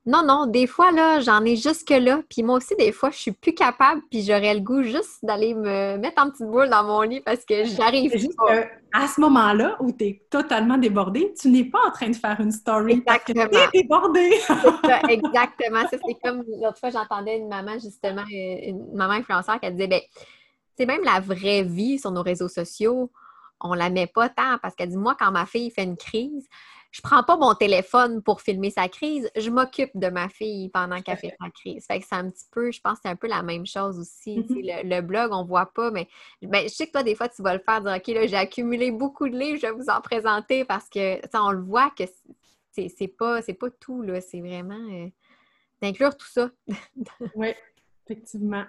Non, non, des fois, là, j'en ai jusque-là. Puis moi aussi, des fois, je suis plus capable, puis j'aurais le goût juste d'aller me mettre en petite boule dans mon lit parce que j'arrive pas. à ce moment-là où tu es totalement débordée, tu n'es pas en train de faire une story exactement. parce que tu es débordée. ça, exactement. Ça, c'est comme l'autre fois, j'entendais une maman, justement, une maman influenceur qui disait, ben, c'est même la vraie vie sur nos réseaux sociaux, on la met pas tant parce qu'elle dit, moi, quand ma fille fait une crise, je prends pas mon téléphone pour filmer sa crise, je m'occupe de ma fille pendant qu'elle fait sa crise. Fait que c'est un petit peu, je pense que c'est un peu la même chose aussi. Mm -hmm. le, le, blog, on voit pas, mais ben, je sais que toi, des fois, tu vas le faire, dire OK, là, j'ai accumulé beaucoup de livres, je vais vous en présenter parce que on le voit que c'est pas, pas tout, là. C'est vraiment euh, d'inclure tout ça. oui, effectivement.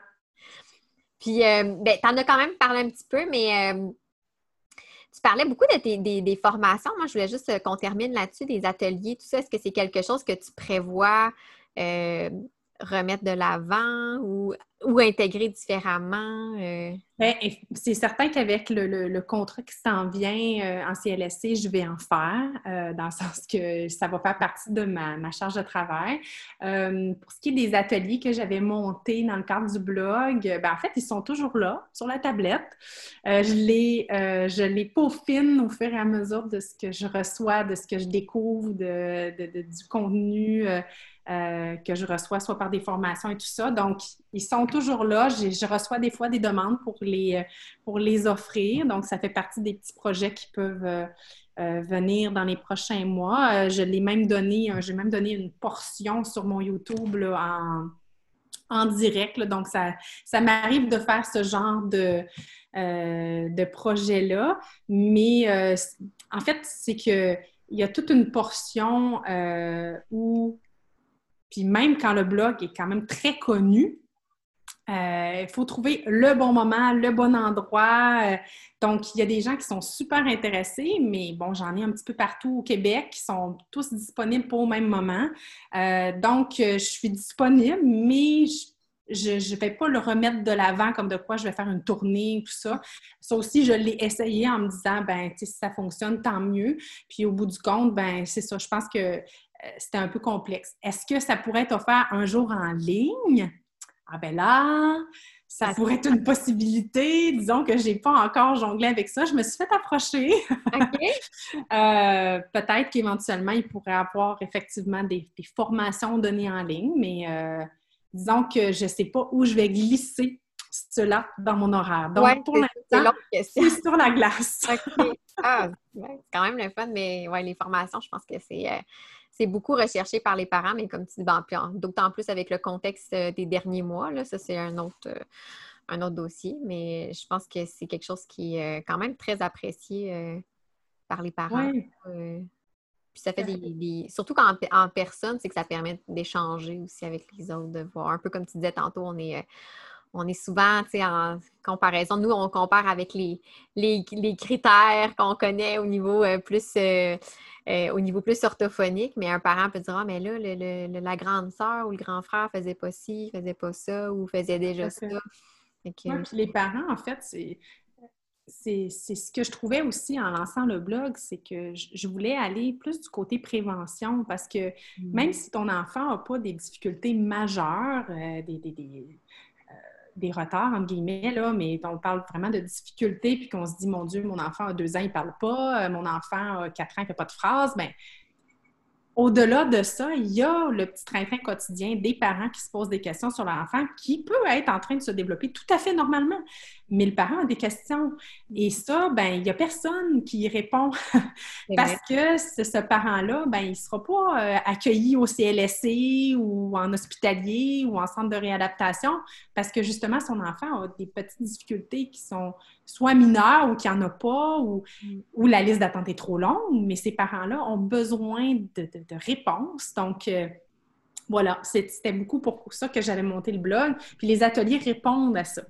Puis, euh, ben, tu en as quand même parlé un petit peu, mais euh, tu parlais beaucoup de tes, des, formations. Moi, je voulais juste qu'on termine là-dessus, des ateliers, tout ça. Est-ce que c'est quelque chose que tu prévois euh, remettre de l'avant ou, ou, intégrer différemment? Euh... Ben, c'est certain qu'avec le, le, le, contrat qui s'en vient euh, en CLSC, je vais en faire, euh, dans le sens que ça va faire partie de ma, ma charge de travail. Pour ce qui est des ateliers que j'avais montés dans le cadre du blog, ben, en fait, ils sont toujours là, sur la tablette. Je, les, je les peaufine au fur et à mesure de ce que je reçois, de ce que je découvre, de, de, du contenu que je reçois soit par des formations et tout ça. Donc, ils sont toujours là. Je reçois des fois des demandes pour les, pour les offrir. Donc, ça fait partie des petits projets qui peuvent euh, euh, venir dans les prochains mois. je l'ai même donné, j'ai même donné une portion sur mon YouTube là, en, en direct. Donc, ça, ça m'arrive de faire ce genre de, de projet-là. Mais en fait, c'est que il y a toute une portion où puis même quand le blog est quand même très connu, euh, il faut trouver le bon moment, le bon endroit. Euh, donc, il y a des gens qui sont super intéressés, mais bon, j'en ai un petit peu partout au Québec qui sont tous disponibles pour au même moment. Euh, donc, je suis disponible, mais je ne vais pas le remettre de l'avant comme de quoi je vais faire une tournée, tout ça. Ça aussi, je l'ai essayé en me disant, ben, si ça fonctionne, tant mieux. Puis au bout du compte, ben, c'est ça. Je pense que c'était un peu complexe. Est-ce que ça pourrait être offert un jour en ligne? Ah ben là, ça pourrait être une possibilité. Disons que je n'ai pas encore jonglé avec ça. Je me suis fait approcher. euh, Peut-être qu'éventuellement, il pourrait avoir effectivement des, des, formations données en ligne, mais euh, disons que je ne sais pas où je vais glisser cela dans mon horaire. Donc, ouais, pour l'instant, c'est sur la glace. okay. Ah, c'est quand même le fun, mais ouais, les formations, je pense que c'est... Euh c'est beaucoup recherché par les parents, mais comme tu dis, ben, d'autant plus avec le contexte des derniers mois, là, ça c'est un autre, euh, un autre dossier, mais je pense que c'est quelque chose qui est quand même très apprécié euh, par les parents. Oui. Euh, puis ça fait des, des... Surtout qu'en en personne, c'est que ça permet d'échanger aussi avec les autres, de voir. Un peu comme tu disais tantôt, on est, on est souvent, tu sais, en comparaison, nous, on compare avec les, les, critères qu'on connaît au niveau euh, plus euh, euh, au niveau plus orthophonique, mais un parent peut dire Ah, mais là, la grande sœur ou le grand frère faisait pas ci, faisait pas ça, ou faisait déjà ça. les parents, en fait, c'est c'est ce que je trouvais aussi en lançant le blog, c'est que je, voulais aller plus du côté prévention parce que même mm. si ton enfant n'a pas des difficultés majeures, des, des retards, entre guillemets, là, mais on parle vraiment de difficultés, puis qu'on se dit, mon Dieu, mon enfant a deux ans, il ne parle pas, euh, mon enfant a quatre ans, il ne fait pas de phrases, bien, au-delà de ça, il y a le petit train-train quotidien des parents qui se posent des questions sur leur enfant qui peut être en train de se développer tout à fait normalement. Mais le parent a des questions. Et ça, ben, il n'y a personne qui y répond parce que ce, parent-là, ben, il ne sera pas euh, accueilli au CLSC ou en hospitalier ou en centre de réadaptation parce que justement, son enfant a des petites difficultés qui sont soit mineures ou qui n'en a pas ou, mm. ou la liste d'attente est trop longue, mais ces parents-là ont besoin de de réponses. Donc, euh, voilà, c'était beaucoup pour ça que j'avais monté le blog. Puis les ateliers répondent à ça.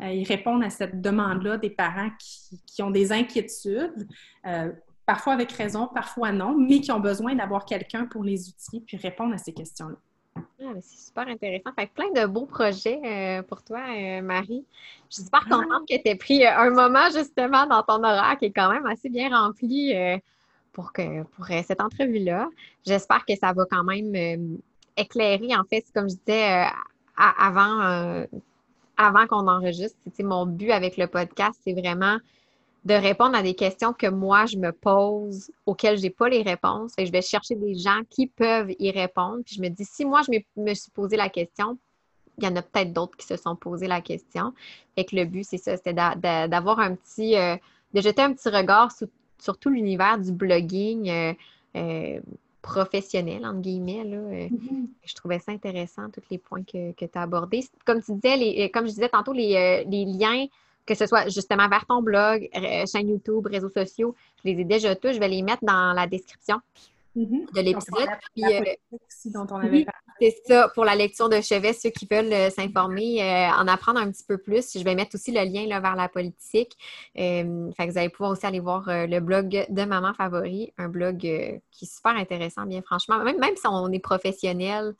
Euh, ils répondent à cette demande-là des parents qui, ont des inquiétudes, euh, parfois avec raison, parfois non, mais qui ont besoin d'avoir quelqu'un pour les outils puis répondre à ces questions-là. Ah, c'est super intéressant. Fait plein de beaux projets pour toi, Marie. Je suis super ah. contente que tu aies pris un moment justement dans ton horaire qui est quand même assez bien rempli pour, que, pour euh, cette entrevue-là. J'espère que ça va quand même euh, éclairer, en fait, comme je disais euh, avant, avant qu'on enregistre, mon but avec le podcast, c'est vraiment de répondre à des questions que moi, je me pose, auxquelles je n'ai pas les réponses. Et je vais chercher des gens qui peuvent y répondre. Puis je me dis, si moi, je me suis posé la question, il y en a peut-être d'autres qui se sont posé la question. Et que le but, c'est ça, c'est d'avoir un petit, de jeter un petit regard sous surtout l'univers du blogging euh, euh, professionnel, entre guillemets. Là, euh, mm-hmm. Je trouvais ça intéressant, tous les points que, que tu as abordés. Comme tu disais, les, comme je disais tantôt, les, liens, que ce soit justement vers ton blog, chaîne YouTube, réseaux sociaux, je les ai déjà tous. Je vais les mettre dans la description. Mm-hmm. de l'épisode. C'est ça, pour la lecture de chevet, ceux qui veulent euh, s'informer, euh, en apprendre un petit peu plus. Je vais mettre aussi le lien là, vers la politique. Euh, fait que vous allez pouvoir aussi aller voir le blog de Maman Favori, un blog qui est super intéressant, bien franchement. Même, même si on est professionnel,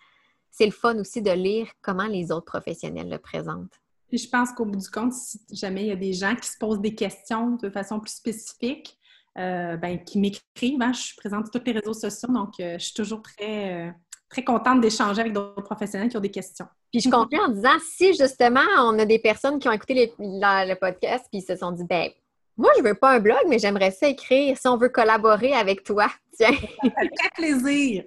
c'est le fun aussi de lire comment les autres professionnels le présentent. Puis je pense qu'au bout du compte, si jamais il y a des gens qui se posent des questions de façon plus spécifique, euh, ben, qui m'écrivent. Hein. Je suis présente sur tous les réseaux sociaux, donc euh, je suis toujours très, euh, très contente d'échanger avec d'autres professionnels qui ont des questions. Puis je conclue en disant, si justement on a des personnes qui ont écouté le podcast puis se sont dit, ben moi, je veux pas un blog, mais j'aimerais ça écrire si on veut collaborer avec toi. Tiens. Ça fait très plaisir.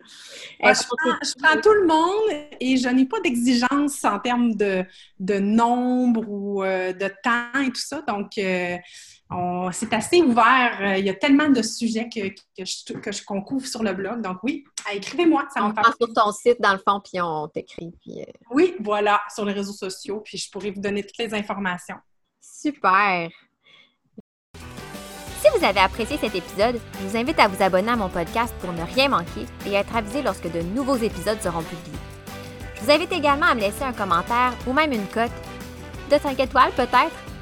je, prends, tout le monde et je n'ai pas d'exigence en termes de, de nombre ou de temps et tout ça. Donc, c'est assez ouvert. Euh, il y a tellement de sujets que, que, je, que qu'on couvre sur le blog. Donc oui, écrivez-moi. Ça on prend sur ton site, dans le fond, puis on t'écrit. Euh, oui, voilà, sur les réseaux sociaux. Puis je pourrais vous donner toutes les informations. Super! Si vous avez apprécié cet épisode, je vous invite à vous abonner à mon podcast pour ne rien manquer et être avisé lorsque de nouveaux épisodes seront publiés. Je vous invite également à me laisser un commentaire ou même une cote de 5 étoiles peut-être?